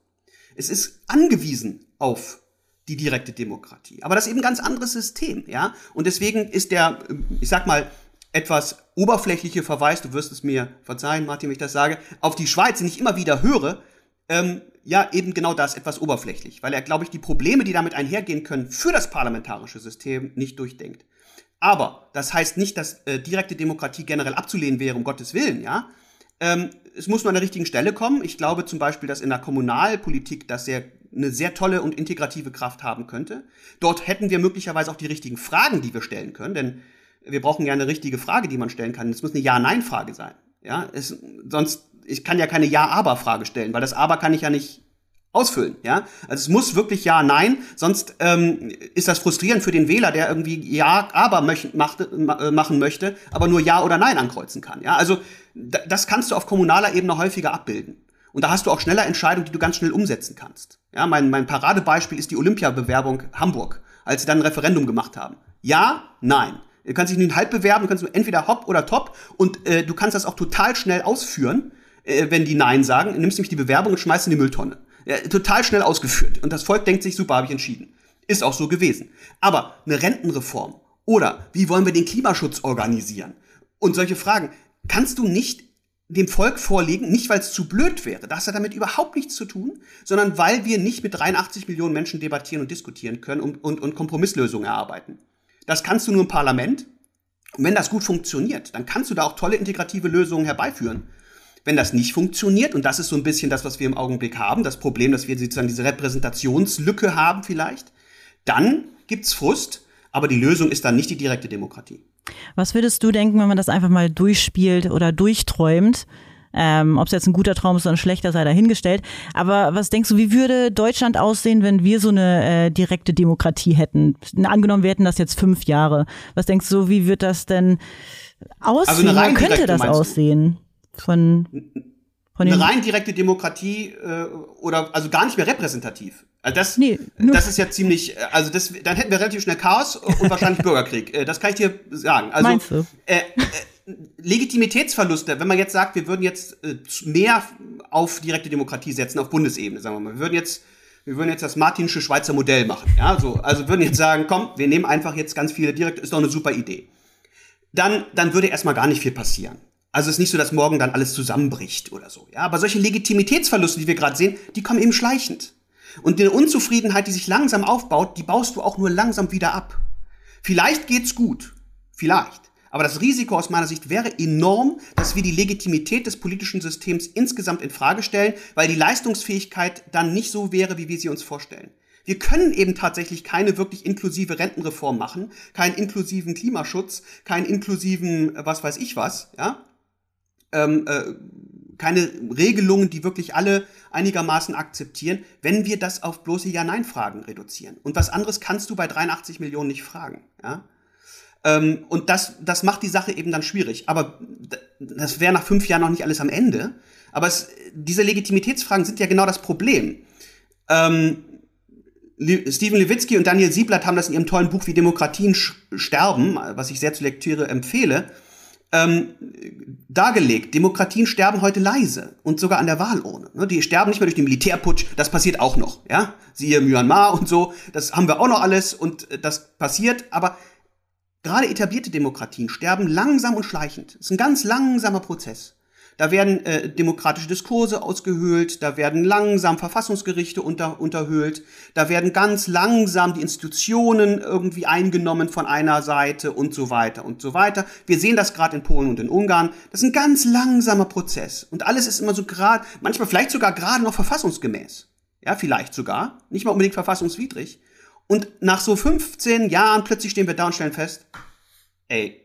Es ist angewiesen auf die direkte Demokratie. Aber das ist eben ein ganz anderes System, ja. Und deswegen ist der, ich sag mal, etwas oberflächliche Verweis, du wirst es mir verzeihen, Martin, wenn ich das sage, auf die Schweiz, den ich immer wieder höre, ähm, ja, eben genau das, etwas oberflächlich, weil er, glaube ich, die Probleme, die damit einhergehen können, für das parlamentarische System nicht durchdenkt. Aber das heißt nicht, dass äh, direkte Demokratie generell abzulehnen wäre, um Gottes Willen, ja. Ähm, es muss nur an der richtigen Stelle kommen. Ich glaube zum Beispiel, dass in der Kommunalpolitik das sehr eine sehr tolle und integrative Kraft haben könnte. Dort hätten wir möglicherweise auch die richtigen Fragen, die wir stellen können, denn wir brauchen ja eine richtige Frage, die man stellen kann. Es muss eine Ja-Nein-Frage sein. Ja, es, sonst, ich kann ja keine Ja-Aber-Frage stellen, weil das Aber kann ich ja nicht ausfüllen, ja. Also es muss wirklich ja, nein, sonst ähm, ist das frustrierend für den Wähler, der irgendwie ja, aber möcht, macht, äh, machen möchte, aber nur ja oder nein ankreuzen kann, ja. Also das kannst du auf kommunaler Ebene häufiger abbilden. Und da hast du auch schneller Entscheidungen, die du ganz schnell umsetzen kannst. Ja, mein, mein Paradebeispiel ist die Olympiabewerbung Hamburg, als sie dann ein Referendum gemacht haben. Ja, nein. Du kannst dich nicht halb bewerben, du kannst nur entweder hopp oder top und äh, du kannst das auch total schnell ausführen, äh, wenn die Nein sagen. Du nimmst nämlich die Bewerbung und schmeißt in die Mülltonne. Ja, total schnell ausgeführt. Und das Volk denkt sich, super, habe ich entschieden. Ist auch so gewesen. Aber eine Rentenreform oder wie wollen wir den Klimaschutz organisieren? Und solche Fragen kannst du nicht dem Volk vorlegen, nicht weil es zu blöd wäre, das hat damit überhaupt nichts zu tun, sondern weil wir nicht mit 83 Millionen Menschen debattieren und diskutieren können und, und, und Kompromisslösungen erarbeiten. Das kannst du nur im Parlament. Und wenn das gut funktioniert, dann kannst du da auch tolle integrative Lösungen herbeiführen. Wenn das nicht funktioniert, und das ist so ein bisschen das, was wir im Augenblick haben, das Problem, dass wir sozusagen diese Repräsentationslücke haben vielleicht, dann gibt's Frust, aber die Lösung ist dann nicht die direkte Demokratie.
Was würdest du denken, wenn man das einfach mal durchspielt oder durchträumt? Ähm, Ob es jetzt ein guter Traum ist oder ein schlechter, sei dahingestellt. Aber was denkst du, wie würde Deutschland aussehen, wenn wir so eine äh, direkte Demokratie hätten? Angenommen, wir hätten das jetzt fünf Jahre. Was denkst du, wie wird das denn aussehen? Also Wie könnte das aussehen? Von,
von eine rein direkte Demokratie äh, oder also gar nicht mehr repräsentativ. Also das, nee, das ist ja ziemlich, also das, dann hätten wir relativ schnell Chaos und wahrscheinlich Bürgerkrieg. Äh, das kann ich dir sagen. Also
Meinst du?
Äh, äh, Legitimitätsverluste, wenn man jetzt sagt, wir würden jetzt äh, mehr auf direkte Demokratie setzen, auf Bundesebene, sagen wir mal. Wir würden jetzt, wir würden jetzt das Martinsche Schweizer Modell machen. Ja, so, also würden jetzt sagen, komm, wir nehmen einfach jetzt ganz viele direkte, ist doch eine super Idee. Dann, dann würde erstmal gar nicht viel passieren. Also es ist nicht so, dass morgen dann alles zusammenbricht oder so. Ja, aber solche Legitimitätsverluste, die wir gerade sehen, die kommen eben schleichend. Und die Unzufriedenheit, die sich langsam aufbaut, die baust du auch nur langsam wieder ab. Vielleicht geht's gut. Vielleicht. Aber das Risiko aus meiner Sicht wäre enorm, dass wir die Legitimität des politischen Systems insgesamt in Frage stellen, weil die Leistungsfähigkeit dann nicht so wäre, wie wir sie uns vorstellen. Wir können eben tatsächlich keine wirklich inklusive Rentenreform machen, keinen inklusiven Klimaschutz, keinen inklusiven, äh, was weiß ich was, ja, ähm, äh, keine Regelungen, die wirklich alle einigermaßen akzeptieren, wenn wir das auf bloße Ja-Nein-Fragen reduzieren. Und was anderes kannst du bei 83 Millionen nicht fragen. Ja? Ähm, und das, das macht die Sache eben dann schwierig. Aber das wäre nach fünf Jahren noch nicht alles am Ende. Aber es, diese Legitimitätsfragen sind ja genau das Problem. Ähm, Steven Levitsky und Daniel Sieblatt haben das in ihrem tollen Buch Wie Demokratien sterben, was ich sehr zur Lektüre empfehle, ähm, dargelegt. Demokratien sterben heute leise und sogar an der Wahlurne. Ne? Die sterben nicht mehr durch den Militärputsch, das passiert auch noch. Ja, siehe Myanmar und so, das haben wir auch noch alles und äh, das passiert. Aber gerade etablierte Demokratien sterben langsam und schleichend. Es ist ein ganz langsamer Prozess. Da werden äh, demokratische Diskurse ausgehöhlt, da werden langsam Verfassungsgerichte unter, unterhöhlt, da werden ganz langsam die Institutionen irgendwie eingenommen von einer Seite und so weiter und so weiter. Wir sehen das gerade in Polen und in Ungarn. Das ist ein ganz langsamer Prozess. Und alles ist immer so gerade, manchmal vielleicht sogar gerade noch verfassungsgemäß. Ja, vielleicht sogar. Nicht mal unbedingt verfassungswidrig. Und nach so 15 Jahren plötzlich stehen wir da und stellen fest, ey,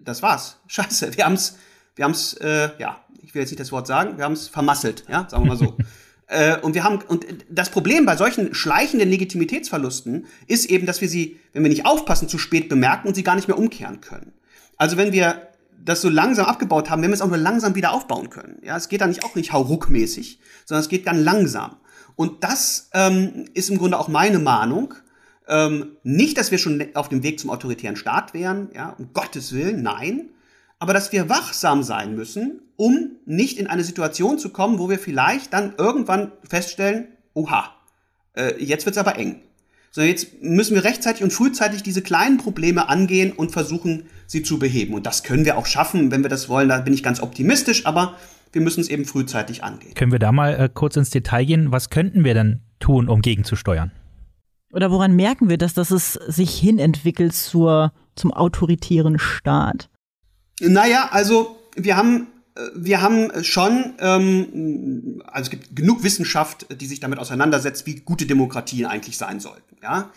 das war's. Scheiße, wir haben's, wir haben's, äh, ja, ich will jetzt nicht das Wort sagen, wir haben es vermasselt, ja, sagen wir mal so. äh, und wir haben, und das Problem bei solchen schleichenden Legitimitätsverlusten ist eben, dass wir sie, wenn wir nicht aufpassen, zu spät bemerken und sie gar nicht mehr umkehren können. Also wenn wir das so langsam abgebaut haben, wenn wir es auch nur langsam wieder aufbauen können. Ja, es geht dann nicht auch nicht hauruckmäßig, sondern es geht ganz langsam. Und das ähm, ist im Grunde auch meine Mahnung. Ähm, nicht, dass wir schon auf dem Weg zum autoritären Staat wären, ja, um Gottes Willen, nein aber dass wir wachsam sein müssen, um nicht in eine Situation zu kommen, wo wir vielleicht dann irgendwann feststellen, oha, äh, jetzt wird's aber eng. So, jetzt müssen wir rechtzeitig und frühzeitig diese kleinen Probleme angehen und versuchen, sie zu beheben. Und das können wir auch schaffen, wenn wir das wollen. Da bin ich ganz optimistisch, aber wir müssen es eben frühzeitig angehen.
Können wir da mal äh, kurz ins Detail gehen? Was könnten wir denn tun, um gegenzusteuern?
Oder woran merken wir, dass das es sich hinentwickelt zur, zum autoritären Staat?
Naja, also wir haben äh, wir haben schon, ähm, also es gibt genug Wissenschaft, die sich damit auseinandersetzt, wie gute Demokratien eigentlich sein sollten. Ja,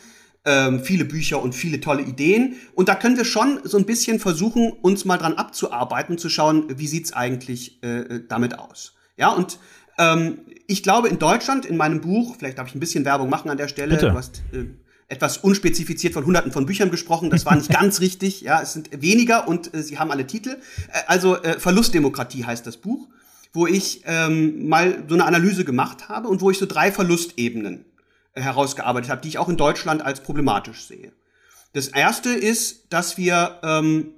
ähm, viele Bücher und viele tolle Ideen. Und da können wir schon so ein bisschen versuchen, uns mal dran abzuarbeiten, zu schauen, wie sieht's eigentlich äh, damit aus. Ja, und ähm, ich glaube, in Deutschland, in meinem Buch, vielleicht darf ich ein bisschen Werbung machen an der Stelle.
Bitte.
Du hast, äh, etwas unspezifiziert von hunderten von Büchern gesprochen. Das war nicht ganz richtig. Ja, es sind weniger und äh, sie haben alle Titel. Äh, also äh, Verlustdemokratie heißt das Buch, wo ich ähm, mal so eine Analyse gemacht habe und wo ich so drei Verlustebenen äh, herausgearbeitet habe, die ich auch in Deutschland als problematisch sehe. Das erste ist, dass wir ähm,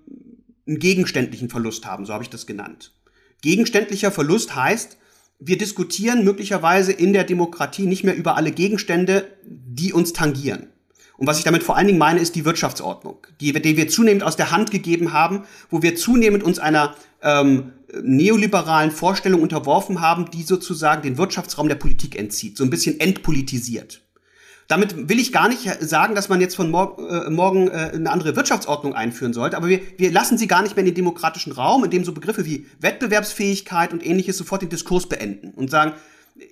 einen gegenständlichen Verlust haben, so habe ich das genannt. Gegenständlicher Verlust heißt, wir diskutieren möglicherweise in der Demokratie nicht mehr über alle Gegenstände, die uns tangieren. Und was ich damit vor allen Dingen meine, ist die Wirtschaftsordnung, die, die wir zunehmend aus der Hand gegeben haben, wo wir zunehmend uns einer ähm, neoliberalen Vorstellung unterworfen haben, die sozusagen den Wirtschaftsraum der Politik entzieht, so ein bisschen entpolitisiert. Damit will ich gar nicht sagen, dass man jetzt von mor äh, morgen äh, eine andere Wirtschaftsordnung einführen sollte, aber wir, wir lassen sie gar nicht mehr in den demokratischen Raum, in dem so Begriffe wie Wettbewerbsfähigkeit und ähnliches sofort den Diskurs beenden und sagen,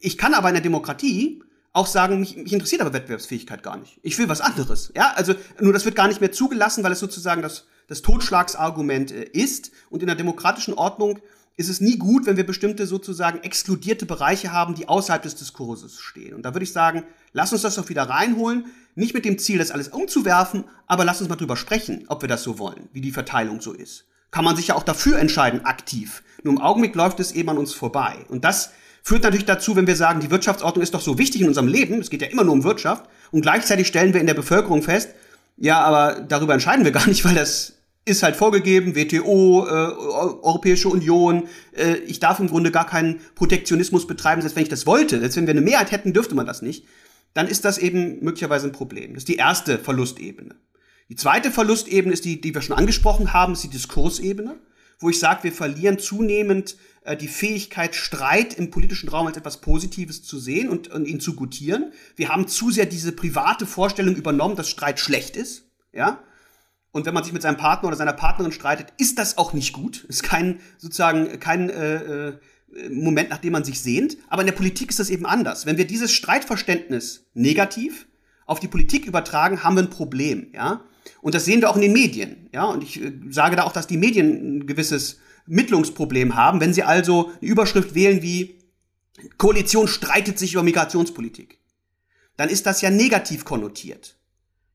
ich kann aber in der Demokratie auch sagen, mich, mich interessiert aber Wettbewerbsfähigkeit gar nicht. Ich will was anderes. Ja, also nur das wird gar nicht mehr zugelassen, weil es sozusagen das, das Totschlagsargument äh, ist. Und in der demokratischen Ordnung ist es nie gut, wenn wir bestimmte sozusagen exkludierte Bereiche haben, die außerhalb des Diskurses stehen. Und da würde ich sagen, lass uns das doch wieder reinholen. Nicht mit dem Ziel, das alles umzuwerfen, aber lass uns mal drüber sprechen, ob wir das so wollen, wie die Verteilung so ist. Kann man sich ja auch dafür entscheiden, aktiv. Nur im Augenblick läuft es eben an uns vorbei. Und das führt natürlich dazu, wenn wir sagen, die Wirtschaftsordnung ist doch so wichtig in unserem Leben, es geht ja immer nur um Wirtschaft, und gleichzeitig stellen wir in der Bevölkerung fest, ja, aber darüber entscheiden wir gar nicht, weil das ist halt vorgegeben, WTO, äh, Europäische Union. Äh, ich darf im Grunde gar keinen Protektionismus betreiben, selbst wenn ich das wollte. Selbst wenn wir eine Mehrheit hätten, dürfte man das nicht. Dann ist das eben möglicherweise ein Problem. Das ist die erste Verlustebene. Die zweite Verlustebene ist die, die wir schon angesprochen haben, ist die Diskursebene, wo ich sage, wir verlieren zunehmend die Fähigkeit, Streit im politischen Raum als etwas Positives zu sehen und, und ihn zu gutieren. Wir haben zu sehr diese private Vorstellung übernommen, dass Streit schlecht ist. Ja, und wenn man sich mit seinem Partner oder seiner Partnerin streitet, ist das auch nicht gut. Ist kein sozusagen kein äh, äh, Moment, nach dem man sich sehnt. Aber in der Politik ist das eben anders. Wenn wir dieses Streitverständnis negativ auf die Politik übertragen, haben wir ein Problem. Ja, und das sehen wir auch in den Medien. Ja, und ich äh, sage da auch, dass die Medien ein gewisses Mittlungsproblem haben. Wenn sie also eine Überschrift wählen wie Koalition streitet sich über Migrationspolitik, dann ist das ja negativ konnotiert.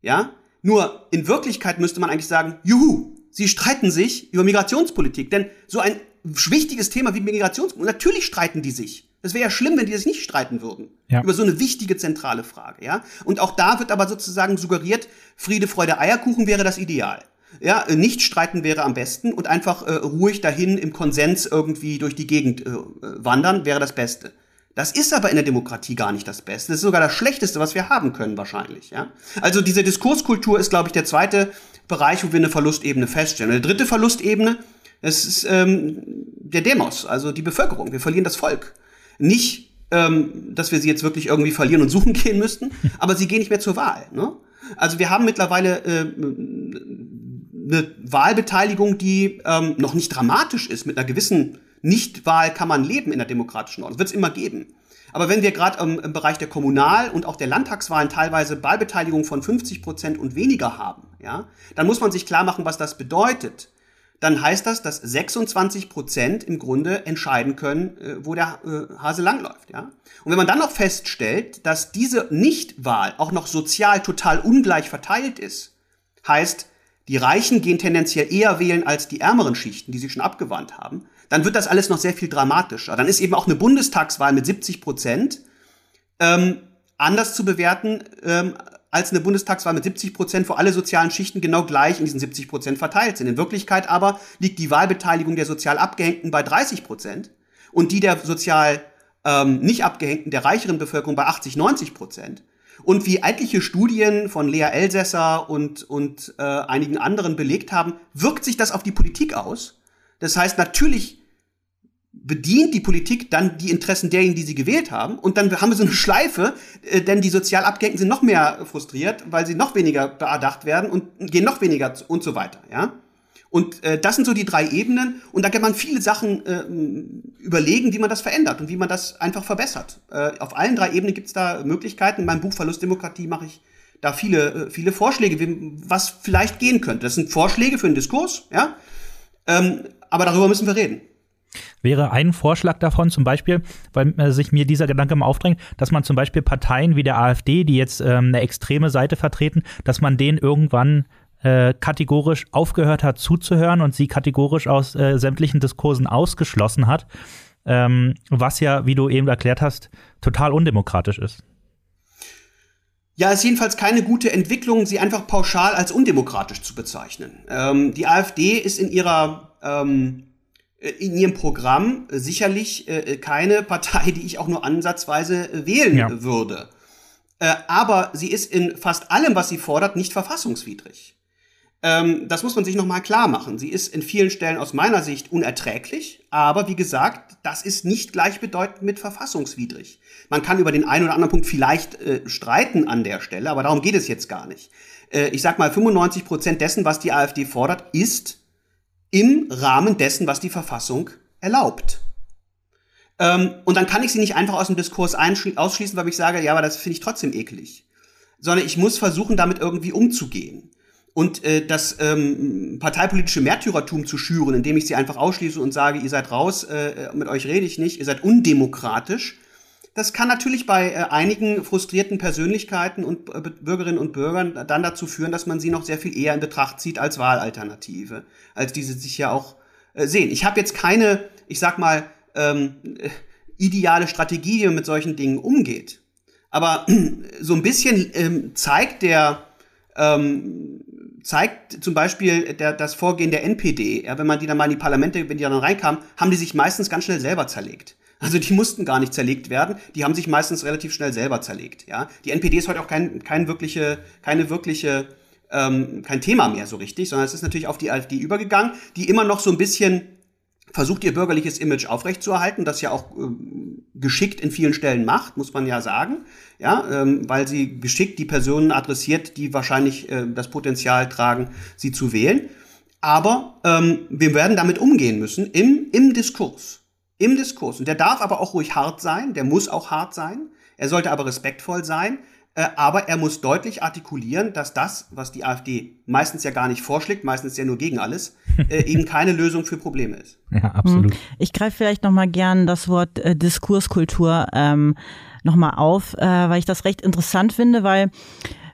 Ja, nur in Wirklichkeit müsste man eigentlich sagen, juhu, sie streiten sich über Migrationspolitik. Denn so ein wichtiges Thema wie Migrationspolitik, natürlich streiten die sich. Das wäre ja schlimm, wenn die sich nicht streiten würden. Ja. Über so eine wichtige zentrale Frage, ja. Und auch da wird aber sozusagen suggeriert, Friede, Freude, Eierkuchen wäre das Ideal. Ja, nicht streiten wäre am besten und einfach äh, ruhig dahin im Konsens irgendwie durch die Gegend äh, wandern wäre das Beste. Das ist aber in der Demokratie gar nicht das Beste. Das ist sogar das Schlechteste, was wir haben können, wahrscheinlich. Ja? Also diese Diskurskultur ist, glaube ich, der zweite Bereich, wo wir eine Verlustebene feststellen. Und die dritte Verlustebene, das ist ähm, der Demos, also die Bevölkerung. Wir verlieren das Volk. Nicht, ähm, dass wir sie jetzt wirklich irgendwie verlieren und suchen gehen müssten, aber sie gehen nicht mehr zur Wahl. Ne? Also wir haben mittlerweile äh, eine Wahlbeteiligung, die ähm, noch nicht dramatisch ist, mit einer gewissen Nichtwahl kann man leben in der demokratischen Ordnung. Wird es immer geben. Aber wenn wir gerade ähm, im Bereich der Kommunal- und auch der Landtagswahlen teilweise Wahlbeteiligung von 50 Prozent und weniger haben, ja, dann muss man sich klar machen, was das bedeutet. Dann heißt das, dass 26 Prozent im Grunde entscheiden können, äh, wo der äh, Hase langläuft, ja. Und wenn man dann noch feststellt, dass diese Nichtwahl auch noch sozial total ungleich verteilt ist, heißt, die Reichen gehen tendenziell eher wählen als die ärmeren Schichten, die sich schon abgewandt haben, dann wird das alles noch sehr viel dramatischer. Dann ist eben auch eine Bundestagswahl mit 70 Prozent ähm, anders zu bewerten ähm, als eine Bundestagswahl mit 70 Prozent, wo alle sozialen Schichten genau gleich in diesen 70 Prozent verteilt sind. In Wirklichkeit aber liegt die Wahlbeteiligung der sozial Abgehängten bei 30 Prozent und die der sozial ähm, nicht Abgehängten, der reicheren Bevölkerung bei 80, 90 Prozent. Und wie etliche Studien von Lea Elsässer und, und äh, einigen anderen belegt haben, wirkt sich das auf die Politik aus. Das heißt, natürlich bedient die Politik dann die Interessen derjenigen, die sie gewählt haben. Und dann haben wir so eine Schleife, äh, denn die sozial Abgehängten sind noch mehr frustriert, weil sie noch weniger bedacht werden und gehen noch weniger und so weiter. Ja. Und äh, das sind so die drei Ebenen. Und da kann man viele Sachen äh, überlegen, wie man das verändert und wie man das einfach verbessert. Äh, auf allen drei Ebenen gibt es da Möglichkeiten. In meinem Buch Verlustdemokratie mache ich da viele, äh, viele Vorschläge, was vielleicht gehen könnte. Das sind Vorschläge für einen Diskurs, ja. Ähm, aber darüber müssen wir reden.
Wäre ein Vorschlag davon zum Beispiel, weil äh, sich mir dieser Gedanke mal aufdrängt, dass man zum Beispiel Parteien wie der AfD, die jetzt ähm, eine extreme Seite vertreten, dass man denen irgendwann äh, kategorisch aufgehört hat zuzuhören und sie kategorisch aus äh, sämtlichen Diskursen ausgeschlossen hat, ähm, was ja, wie du eben erklärt hast, total undemokratisch ist.
Ja, ist jedenfalls keine gute Entwicklung, sie einfach pauschal als undemokratisch zu bezeichnen. Ähm, die AfD ist in ihrer ähm, in ihrem Programm sicherlich äh, keine Partei, die ich auch nur ansatzweise wählen ja. würde. Äh, aber sie ist in fast allem, was sie fordert, nicht verfassungswidrig. Ähm, das muss man sich nochmal klar machen. Sie ist in vielen Stellen aus meiner Sicht unerträglich, aber wie gesagt, das ist nicht gleichbedeutend mit verfassungswidrig. Man kann über den einen oder anderen Punkt vielleicht äh, streiten an der Stelle, aber darum geht es jetzt gar nicht. Äh, ich sag mal, 95 Prozent dessen, was die AfD fordert, ist im Rahmen dessen, was die Verfassung erlaubt. Ähm, und dann kann ich sie nicht einfach aus dem Diskurs ausschließen, weil ich sage, ja, aber das finde ich trotzdem eklig. Sondern ich muss versuchen, damit irgendwie umzugehen. Und äh, das ähm, parteipolitische Märtyrertum zu schüren, indem ich sie einfach ausschließe und sage, ihr seid raus, äh, mit euch rede ich nicht, ihr seid undemokratisch, das kann natürlich bei äh, einigen frustrierten Persönlichkeiten und äh, Bürgerinnen und Bürgern dann dazu führen, dass man sie noch sehr viel eher in Betracht zieht als Wahlalternative, als diese sich ja auch äh, sehen. Ich habe jetzt keine, ich sag mal, ähm, äh, ideale Strategie, wie man mit solchen Dingen umgeht. Aber so ein bisschen ähm, zeigt der ähm, zeigt zum Beispiel der, das Vorgehen der NPD. Ja, wenn man die dann mal in die Parlamente, wenn die dann reinkamen, haben die sich meistens ganz schnell selber zerlegt. Also die mussten gar nicht zerlegt werden, die haben sich meistens relativ schnell selber zerlegt. Ja, die NPD ist heute auch kein, kein wirkliche, keine wirkliche, ähm, kein Thema mehr so richtig, sondern es ist natürlich auf die AfD übergegangen, die immer noch so ein bisschen versucht ihr bürgerliches Image aufrechtzuerhalten, das ja auch äh, geschickt in vielen Stellen macht, muss man ja sagen, ja, ähm, weil sie geschickt die Personen adressiert, die wahrscheinlich äh, das Potenzial tragen, sie zu wählen. Aber ähm, wir werden damit umgehen müssen im, im Diskurs. Im Diskurs. Und der darf aber auch ruhig hart sein, der muss auch hart sein. Er sollte aber respektvoll sein. Äh, aber er muss deutlich artikulieren, dass das, was die AfD meistens ja gar nicht vorschlägt, meistens ja nur gegen alles, äh, eben keine Lösung für Probleme ist.
Ja, absolut.
Hm. Ich greife vielleicht noch mal gern das Wort äh, Diskurskultur ähm, noch mal auf, äh, weil ich das recht interessant finde, weil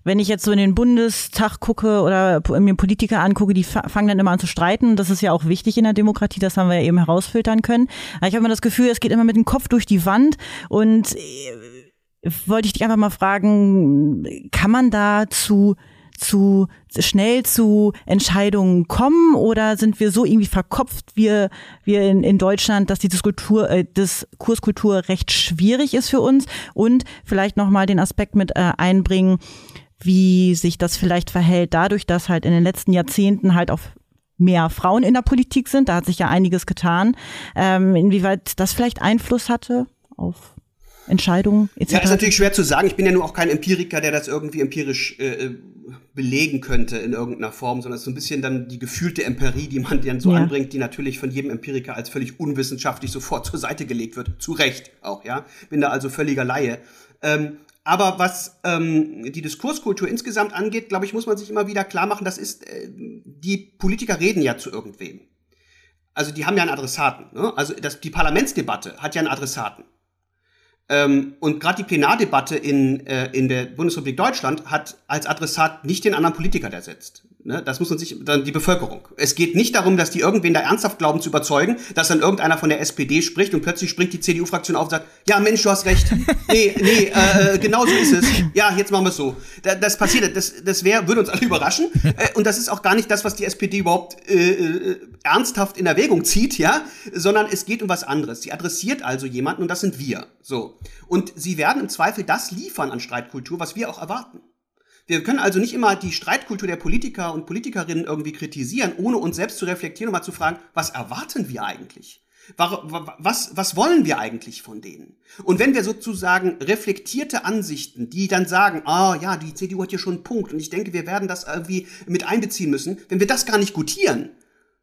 wenn ich jetzt so in den Bundestag gucke oder mir Politiker angucke, die fangen dann immer an zu streiten. Das ist ja auch wichtig in der Demokratie, das haben wir ja eben herausfiltern können. Aber ich habe immer das Gefühl, es geht immer mit dem Kopf durch die Wand und äh, wollte ich dich einfach mal fragen, kann man da zu zu schnell zu Entscheidungen kommen oder sind wir so irgendwie verkopft, wir, wir in, in Deutschland, dass die Diskurskultur, äh, Diskurskultur recht schwierig ist für uns und vielleicht nochmal den Aspekt mit äh, einbringen, wie sich das vielleicht verhält, dadurch, dass halt in den letzten Jahrzehnten halt auf mehr Frauen in der Politik sind. Da hat sich ja einiges getan. Ähm, inwieweit das vielleicht Einfluss hatte auf Entscheidungen etc.
Ja, ist natürlich schwer zu sagen. Ich bin ja nur auch kein Empiriker, der das irgendwie empirisch äh, äh belegen könnte in irgendeiner Form, sondern es ist so ein bisschen dann die gefühlte Empirie, die man dann so ja. anbringt, die natürlich von jedem Empiriker als völlig unwissenschaftlich sofort zur Seite gelegt wird. Zu Recht auch, ja. Bin da also völliger Laie. Ähm, aber was ähm, die Diskurskultur insgesamt angeht, glaube ich, muss man sich immer wieder klar machen, das ist, äh, die Politiker reden ja zu irgendwem. Also die haben ja einen Adressaten. Ne? Also das, die Parlamentsdebatte hat ja einen Adressaten. Ähm, und gerade die Plenardebatte in, äh, in der Bundesrepublik Deutschland hat als Adressat nicht den anderen Politiker ersetzt. Ne, das muss man sich, dann die Bevölkerung. Es geht nicht darum, dass die irgendwen da ernsthaft glauben zu überzeugen, dass dann irgendeiner von der SPD spricht und plötzlich springt die CDU-Fraktion auf und sagt, ja Mensch, du hast recht. Nee, nee, äh, genau so ist es. Ja, jetzt machen wir es so. Da, das passiert, das, das wär, würde uns alle überraschen. Äh, und das ist auch gar nicht das, was die SPD überhaupt äh, äh, ernsthaft in Erwägung zieht, ja, sondern es geht um was anderes. Sie adressiert also jemanden und das sind wir. So. Und sie werden im Zweifel das liefern an Streitkultur, was wir auch erwarten. Wir können also nicht immer die Streitkultur der Politiker und Politikerinnen irgendwie kritisieren, ohne uns selbst zu reflektieren und mal zu fragen, was erwarten wir eigentlich? Was, was wollen wir eigentlich von denen? Und wenn wir sozusagen reflektierte Ansichten, die dann sagen, ah ja, die CDU hat hier schon einen Punkt und ich denke, wir werden das irgendwie mit einbeziehen müssen, wenn wir das gar nicht gutieren,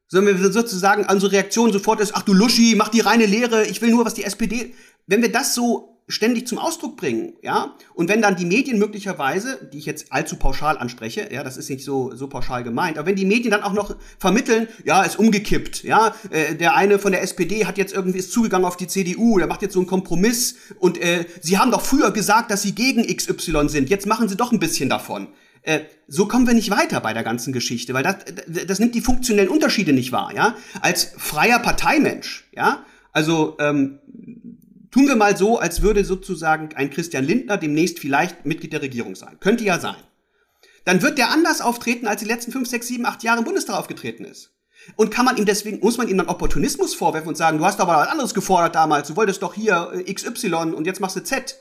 sondern wir sozusagen unsere Reaktion sofort ist, ach du Luschi, mach die reine Lehre, ich will nur, was die SPD, wenn wir das so ständig zum Ausdruck bringen, ja. Und wenn dann die Medien möglicherweise, die ich jetzt allzu pauschal anspreche, ja, das ist nicht so so pauschal gemeint, aber wenn die Medien dann auch noch vermitteln, ja, ist umgekippt, ja, äh, der eine von der SPD hat jetzt irgendwie ist zugegangen auf die CDU, der macht jetzt so einen Kompromiss und äh, sie haben doch früher gesagt, dass sie gegen XY sind, jetzt machen sie doch ein bisschen davon. Äh, so kommen wir nicht weiter bei der ganzen Geschichte, weil das, das nimmt die funktionellen Unterschiede nicht wahr, ja. Als freier Parteimensch, ja, also ähm, Tun wir mal so, als würde sozusagen ein Christian Lindner demnächst vielleicht Mitglied der Regierung sein. Könnte ja sein. Dann wird der anders auftreten, als die letzten fünf, sechs, sieben, acht Jahre im Bundestag aufgetreten ist. Und kann man ihm deswegen, muss man ihm dann Opportunismus vorwerfen und sagen, du hast aber was anderes gefordert damals, du wolltest doch hier äh, XY und jetzt machst du Z.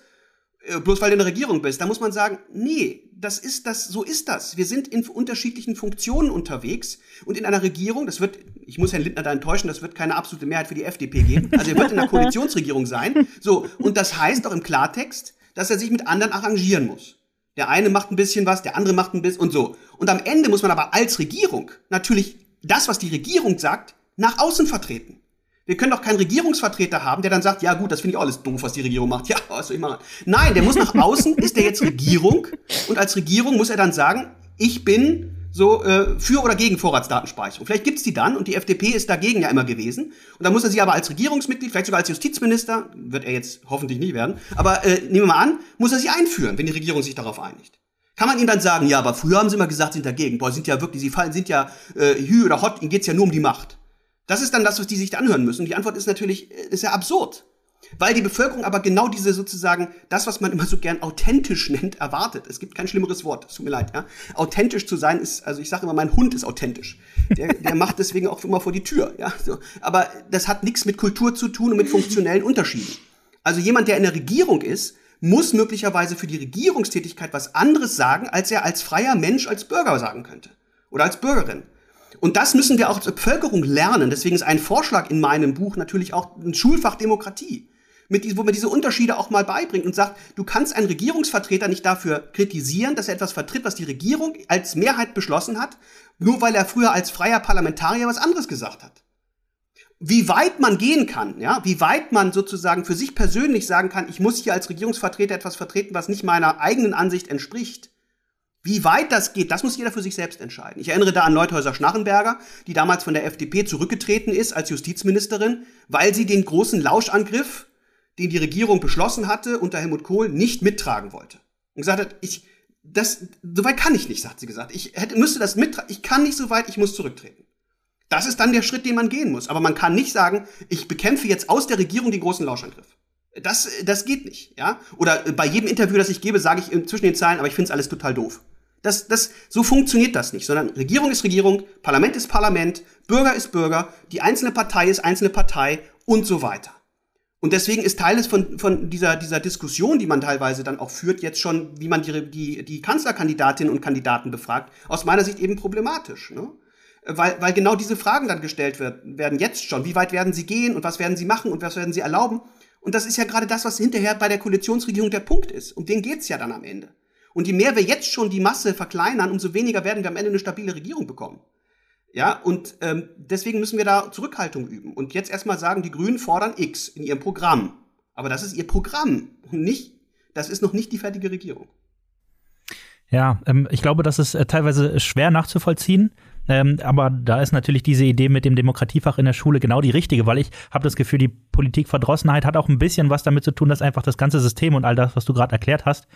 Äh, bloß weil du in der Regierung bist, da muss man sagen, nee, das ist das, so ist das. Wir sind in unterschiedlichen Funktionen unterwegs und in einer Regierung, das wird, ich muss Herrn Lindner da enttäuschen, das wird keine absolute Mehrheit für die FDP geben. Also er wird in einer Koalitionsregierung sein. So, und das heißt auch im Klartext, dass er sich mit anderen arrangieren muss. Der eine macht ein bisschen was, der andere macht ein bisschen und so. Und am Ende muss man aber als Regierung natürlich das, was die Regierung sagt, nach außen vertreten. Wir können doch keinen Regierungsvertreter haben, der dann sagt, ja gut, das finde ich auch alles doof, was die Regierung macht. Ja, was soll ich machen? Nein, der muss nach außen, ist der jetzt Regierung und als Regierung muss er dann sagen, ich bin so äh, für oder gegen Vorratsdatenspeicherung. Vielleicht gibt's die dann und die FDP ist dagegen ja immer gewesen. Und dann muss er sie aber als Regierungsmitglied, vielleicht sogar als Justizminister, wird er jetzt hoffentlich nicht werden, aber äh, nehmen wir mal an, muss er sie einführen, wenn die Regierung sich darauf einigt. Kann man ihm dann sagen, ja, aber früher haben sie immer gesagt, sie sind dagegen. Boah, sind ja wirklich, sie fallen, sind ja äh, Hü oder Hot, ihnen geht's ja nur um die Macht. Das ist dann das, was die sich da anhören müssen. Die Antwort ist natürlich, äh, ist ja absurd. Weil die Bevölkerung aber genau diese sozusagen, das, was man immer so gern authentisch nennt, erwartet. Es gibt kein schlimmeres Wort, es tut mir leid. Ja? Authentisch zu sein ist, also ich sage immer, mein Hund ist authentisch. Der, der macht deswegen auch immer vor die Tür. Ja? So. Aber das hat nichts mit Kultur zu tun und mit funktionellen Unterschieden. Also jemand, der in der Regierung ist, muss möglicherweise für die Regierungstätigkeit was anderes sagen, als er als freier Mensch, als Bürger sagen könnte. Oder als Bürgerin. Und das müssen wir auch als Bevölkerung lernen. Deswegen ist ein Vorschlag in meinem Buch natürlich auch ein Schulfach Demokratie. Mit, wo man diese Unterschiede auch mal beibringt und sagt, du kannst einen Regierungsvertreter nicht dafür kritisieren, dass er etwas vertritt, was die Regierung als Mehrheit beschlossen hat, nur weil er früher als freier Parlamentarier was anderes gesagt hat. Wie weit man gehen kann, ja, wie weit man sozusagen für sich persönlich sagen kann, ich muss hier als Regierungsvertreter etwas vertreten, was nicht meiner eigenen Ansicht entspricht, wie weit das geht, das muss jeder für sich selbst entscheiden. Ich erinnere da an Leuthäuser-Schnarrenberger, die damals von der FDP zurückgetreten ist als Justizministerin, weil sie den großen Lauschangriff, den die Regierung beschlossen hatte unter Helmut Kohl, nicht mittragen wollte. Und gesagt hat, ich, das, so weit kann ich nicht, sagt sie gesagt. Ich hätte, müsste das mittragen, ich kann nicht so weit, ich muss zurücktreten. Das ist dann der Schritt, den man gehen muss. Aber man kann nicht sagen, ich bekämpfe jetzt aus der Regierung den großen Lauschangriff. Das, das geht nicht, ja. Oder bei jedem Interview, das ich gebe, sage ich zwischen den Zeilen, aber ich finde es alles total doof. Das, das, so funktioniert das nicht, sondern Regierung ist Regierung, Parlament ist Parlament, Bürger ist Bürger, die einzelne Partei ist einzelne Partei und so weiter. Und deswegen ist Teil von, von dieser, dieser Diskussion, die man teilweise dann auch führt, jetzt schon, wie man die, die, die Kanzlerkandidatinnen und Kandidaten befragt, aus meiner Sicht eben problematisch. Ne? Weil, weil genau diese Fragen dann gestellt wird, werden jetzt schon. Wie weit werden sie gehen und was werden sie machen und was werden sie erlauben? Und das ist ja gerade das, was hinterher bei der Koalitionsregierung der Punkt ist. Um den geht's ja dann am Ende. Und je mehr wir jetzt schon die Masse verkleinern, umso weniger werden wir am Ende eine stabile Regierung bekommen. Ja, und ähm, deswegen müssen wir da Zurückhaltung üben. Und jetzt erstmal sagen, die Grünen fordern X in ihrem Programm. Aber das ist ihr Programm und nicht, das ist noch nicht die fertige Regierung.
Ja, ähm, ich glaube, das ist äh, teilweise schwer nachzuvollziehen. Ähm, aber da ist natürlich diese Idee mit dem Demokratiefach in der Schule genau die richtige, weil ich habe das Gefühl, die Politikverdrossenheit hat auch ein bisschen was damit zu tun, dass einfach das ganze System und all das, was du gerade erklärt hast,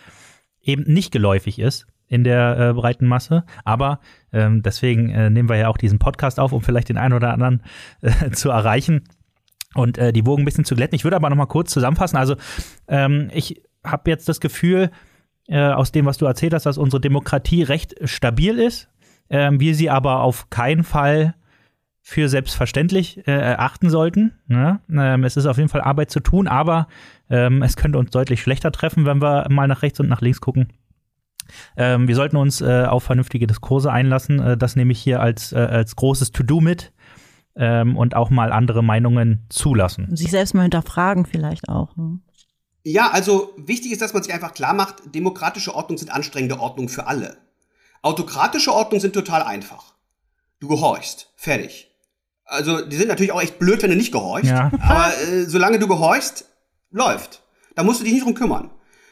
eben nicht geläufig ist in der äh, breiten Masse. Aber ähm, deswegen äh, nehmen wir ja auch diesen Podcast auf, um vielleicht den einen oder anderen äh, zu erreichen und äh, die Wogen ein bisschen zu glätten. Ich würde aber noch mal kurz zusammenfassen. Also ähm, ich habe jetzt das Gefühl, äh, aus dem, was du erzählt hast, dass unsere Demokratie recht stabil ist ähm, wir sie aber auf keinen Fall für selbstverständlich äh, erachten sollten. Ne? Ähm, es ist auf jeden Fall Arbeit zu tun, aber ähm, es könnte uns deutlich schlechter treffen, wenn wir mal nach rechts und nach links gucken. Ähm, wir sollten uns äh, auf vernünftige Diskurse einlassen. Äh, das nehme ich hier als, äh, als großes To-Do mit ähm, und auch mal andere Meinungen zulassen.
Sich selbst mal hinterfragen vielleicht auch. Ne?
Ja, also wichtig ist, dass man sich einfach klar macht, demokratische Ordnung sind anstrengende Ordnung für alle. Autokratische Ordnungen sind total einfach. Du gehorchst. Fertig. Also, die sind natürlich auch echt blöd, wenn du nicht gehorchst. Ja. Aber äh, solange du gehorchst, läuft. Da musst du dich nicht drum kümmern.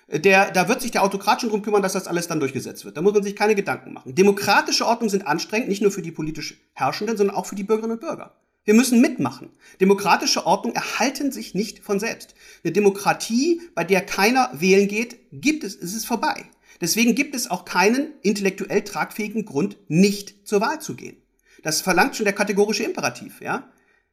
Der, da wird sich der Autokrat schon drum kümmern, dass das alles dann durchgesetzt wird. Da muss man sich keine Gedanken machen. Demokratische Ordnungen sind anstrengend, nicht nur für die politisch Herrschenden, sondern auch für die Bürgerinnen und Bürger. Wir müssen mitmachen. Demokratische Ordnungen erhalten sich nicht von selbst. Eine Demokratie, bei der keiner wählen geht, gibt es, es ist vorbei. Deswegen gibt es auch keinen intellektuell tragfähigen Grund, nicht zur Wahl zu gehen. Das verlangt schon der kategorische Imperativ, ja?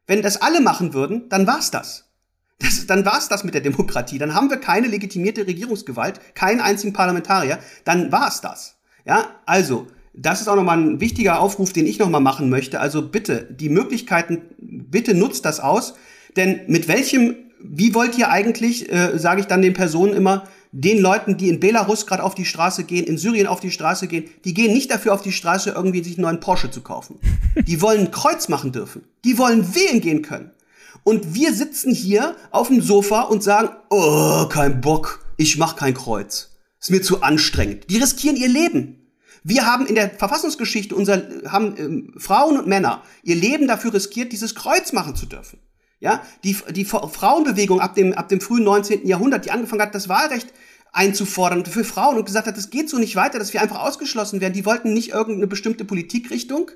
Wenn das alle machen würden, dann war's das. das dann war's das mit der Demokratie. Dann haben wir keine legitimierte Regierungsgewalt, keinen einzigen Parlamentarier. Dann war's das. Ja, also, das ist auch nochmal ein wichtiger Aufruf, den ich nochmal machen möchte. Also bitte, die Möglichkeiten, bitte nutzt das aus. Denn mit welchem, wie wollt ihr eigentlich, äh, sage ich dann den Personen immer, den Leuten, die in Belarus gerade auf die Straße gehen, in Syrien auf die Straße gehen, die gehen nicht dafür auf die Straße, irgendwie sich einen neuen Porsche zu kaufen. Die wollen ein Kreuz machen dürfen. Die wollen wählen gehen können. Und wir sitzen hier auf dem Sofa und sagen, oh, kein Bock, ich mach kein Kreuz. Ist mir zu anstrengend. Die riskieren ihr Leben. Wir haben in der Verfassungsgeschichte unser, haben ähm, Frauen und Männer ihr Leben dafür riskiert, dieses Kreuz machen zu dürfen. Ja, die, die Frauenbewegung ab dem, ab dem frühen 19. Jahrhundert, die angefangen hat, das Wahlrecht einzufordern für Frauen und gesagt hat, es geht so nicht weiter, dass wir einfach ausgeschlossen werden. Die wollten nicht irgendeine bestimmte Politikrichtung,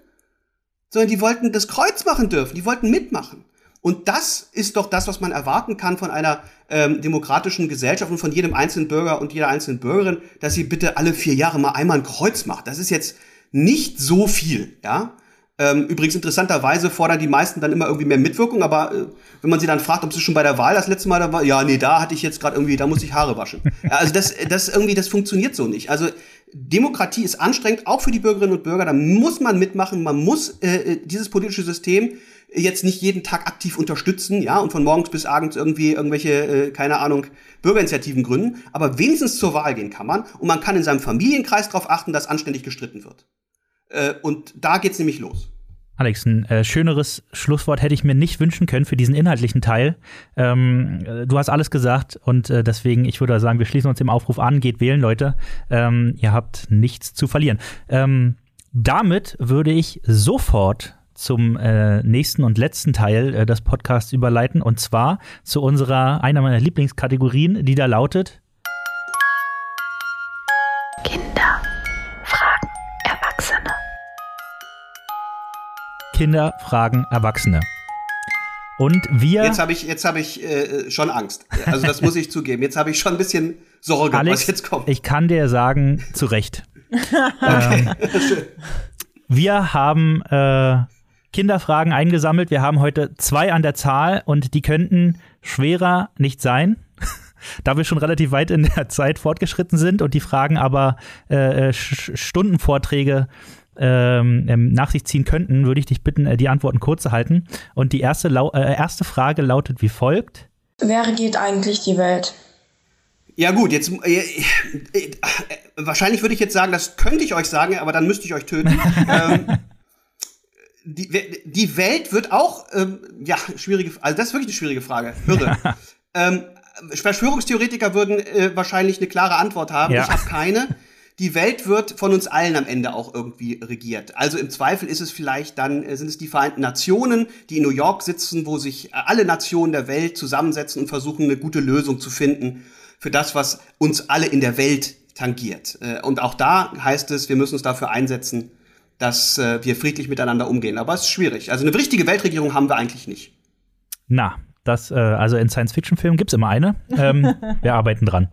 sondern die wollten das Kreuz machen dürfen, die wollten mitmachen. Und das ist doch das, was man erwarten kann von einer ähm, demokratischen Gesellschaft und von jedem einzelnen Bürger und jeder einzelnen Bürgerin, dass sie bitte alle vier Jahre mal einmal ein Kreuz macht. Das ist jetzt nicht so viel, ja. Ähm, übrigens interessanterweise fordern die meisten dann immer irgendwie mehr Mitwirkung, aber äh, wenn man sie dann fragt, ob sie schon bei der Wahl das letzte Mal da war, ja, nee, da hatte ich jetzt gerade irgendwie, da muss ich Haare waschen. Also das, das irgendwie, das funktioniert so nicht. Also Demokratie ist anstrengend, auch für die Bürgerinnen und Bürger. Da muss man mitmachen, man muss äh, äh dieses politische System jetzt nicht jeden Tag aktiv unterstützen, ja, und von morgens bis abends irgendwie irgendwelche, äh, keine Ahnung, Bürgerinitiativen gründen, aber wenigstens zur Wahl gehen kann man und man kann in seinem Familienkreis darauf achten, dass anständig gestritten wird. Äh, und da geht's nämlich los.
Alex, ein äh, schöneres Schlusswort hätte ich mir nicht wünschen können für diesen inhaltlichen Teil. Ähm, äh, du hast alles gesagt und äh, deswegen, ich würde sagen, wir schließen uns dem Aufruf an, geht wählen, Leute. Ähm, ihr habt nichts zu verlieren. Ähm, damit würde ich sofort zum äh, nächsten und letzten Teil äh, des Podcasts überleiten und zwar zu unserer, einer meiner Lieblingskategorien, die da lautet
Kinder
Kinder fragen Erwachsene. Und wir.
Jetzt habe ich, jetzt habe ich äh, schon Angst. Also das muss ich zugeben. Jetzt habe ich schon ein bisschen Sorge,
Alex,
was jetzt kommt.
Ich kann dir sagen, zu Recht. ähm, wir haben äh, Kinderfragen eingesammelt. Wir haben heute zwei an der Zahl und die könnten schwerer nicht sein. Da wir schon relativ weit in der Zeit fortgeschritten sind und die Fragen aber äh, äh Stundenvorträge ähm, ähm, nach sich ziehen könnten, würde ich dich bitten, äh, die Antworten kurz zu halten. Und die erste, äh, erste Frage lautet wie folgt.
Wer regiert eigentlich die Welt?
Ja gut, jetzt äh, äh, wahrscheinlich würde ich jetzt sagen, das könnte ich euch sagen, aber dann müsste ich euch töten. ähm, die, die Welt wird auch, ähm, ja, schwierige, also das ist wirklich eine schwierige Frage. Irre. ähm, Verschwörungstheoretiker würden äh, wahrscheinlich eine klare Antwort haben. Ja. Ich habe keine. Die Welt wird von uns allen am Ende auch irgendwie regiert. Also im Zweifel ist es vielleicht dann, äh, sind es die Vereinten Nationen, die in New York sitzen, wo sich alle Nationen der Welt zusammensetzen und versuchen, eine gute Lösung zu finden für das, was uns alle in der Welt tangiert. Äh, und auch da heißt es, wir müssen uns dafür einsetzen, dass äh, wir friedlich miteinander umgehen. Aber es ist schwierig. Also eine richtige Weltregierung haben wir eigentlich nicht.
Na, das, äh, also in Science-Fiction-Filmen gibt es immer eine. Ähm, wir arbeiten dran.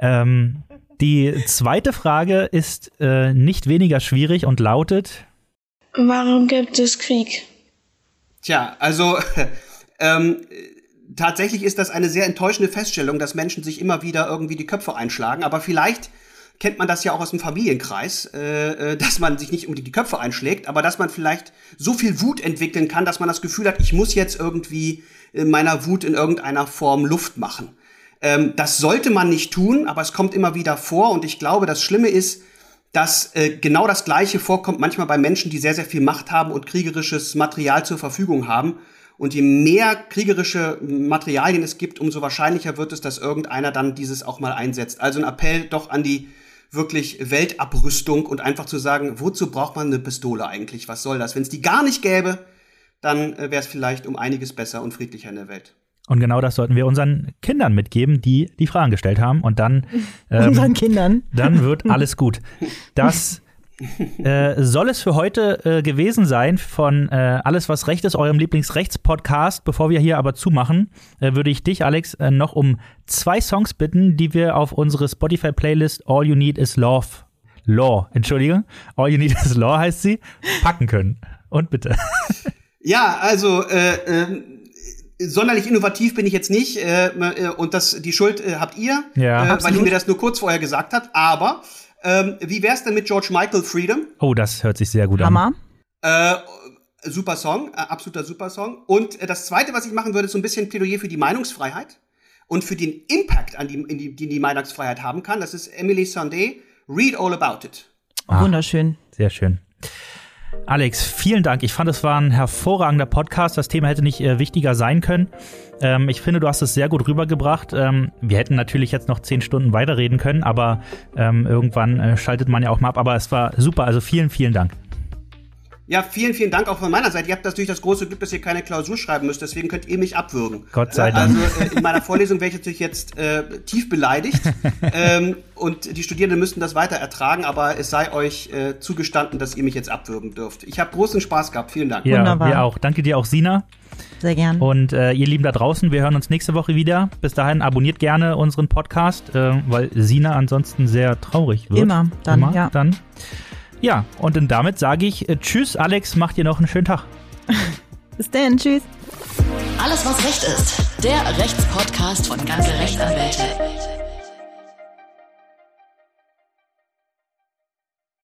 Ähm, die zweite Frage ist äh, nicht weniger schwierig und lautet:
Warum gibt es Krieg?
Tja, also ähm, tatsächlich ist das eine sehr enttäuschende Feststellung, dass Menschen sich immer wieder irgendwie die Köpfe einschlagen. Aber vielleicht kennt man das ja auch aus dem Familienkreis, äh, äh, dass man sich nicht um die Köpfe einschlägt, aber dass man vielleicht so viel Wut entwickeln kann, dass man das Gefühl hat, ich muss jetzt irgendwie meiner Wut in irgendeiner Form Luft machen. Ähm, das sollte man nicht tun, aber es kommt immer wieder vor und ich glaube, das Schlimme ist, dass äh, genau das Gleiche vorkommt manchmal bei Menschen, die sehr, sehr viel Macht haben und kriegerisches Material zur Verfügung haben. Und je mehr kriegerische Materialien es gibt, umso wahrscheinlicher wird es, dass irgendeiner dann dieses auch mal einsetzt. Also ein Appell doch an die wirklich Weltabrüstung und einfach zu sagen, wozu braucht man eine Pistole eigentlich? Was soll das? Wenn es die gar nicht gäbe, dann äh, wäre es vielleicht um einiges besser und friedlicher in der Welt.
Und genau das sollten wir unseren Kindern mitgeben, die die Fragen gestellt haben. Und dann
ähm, unseren Kindern.
Dann wird alles gut. Das äh, soll es für heute äh, gewesen sein von äh, Alles, was Recht ist, eurem Lieblingsrechts-Podcast. Bevor wir hier aber zumachen, äh, würde ich dich, Alex, äh, noch um zwei Songs bitten, die wir auf unsere Spotify-Playlist All You Need Is Love, Law, entschuldige, All You Need Is Law heißt sie, packen können. Und bitte.
Ja, also, äh, äh sonderlich innovativ bin ich jetzt nicht äh, und das die Schuld äh, habt ihr,
ja,
äh, weil ihr mir das nur kurz vorher gesagt habt. Aber ähm, wie wär's denn mit George Michael Freedom?
Oh, das hört sich sehr gut
Hammer.
an.
Äh, super Song, äh, absoluter super Song. Und äh, das Zweite, was ich machen würde, ist so ein bisschen Plädoyer für die Meinungsfreiheit und für den Impact, an die, die, die die Meinungsfreiheit haben kann. Das ist Emily Sandé, Read All About It.
Ah, Wunderschön.
Sehr schön. Alex, vielen Dank. Ich fand, es war ein hervorragender Podcast. Das Thema hätte nicht äh, wichtiger sein können. Ähm, ich finde, du hast es sehr gut rübergebracht. Ähm, wir hätten natürlich jetzt noch zehn Stunden weiterreden können, aber ähm, irgendwann äh, schaltet man ja auch mal ab. Aber es war super. Also vielen, vielen Dank.
Ja, vielen, vielen Dank auch von meiner Seite. Ihr habt natürlich das große Glück, dass ihr keine Klausur schreiben müsst, deswegen könnt ihr mich abwürgen.
Gott sei Dank.
Also äh, in meiner Vorlesung wäre ich natürlich jetzt äh, tief beleidigt ähm, und die Studierenden müssten das weiter ertragen, aber es sei euch äh, zugestanden, dass ihr mich jetzt abwürgen dürft. Ich habe großen Spaß gehabt. Vielen Dank.
Ja, Wunderbar. wir auch. Danke dir auch, Sina.
Sehr gern.
Und äh, ihr Lieben da draußen, wir hören uns nächste Woche wieder. Bis dahin abonniert gerne unseren Podcast, äh, weil Sina ansonsten sehr traurig wird.
Immer, dann,
Immer,
ja.
Dann. Ja, und dann damit sage ich äh, Tschüss, Alex, macht dir noch einen schönen Tag.
Bis dann, tschüss.
Alles, was Recht ist. Der Rechtspodcast von ganze Rechtsanwälte.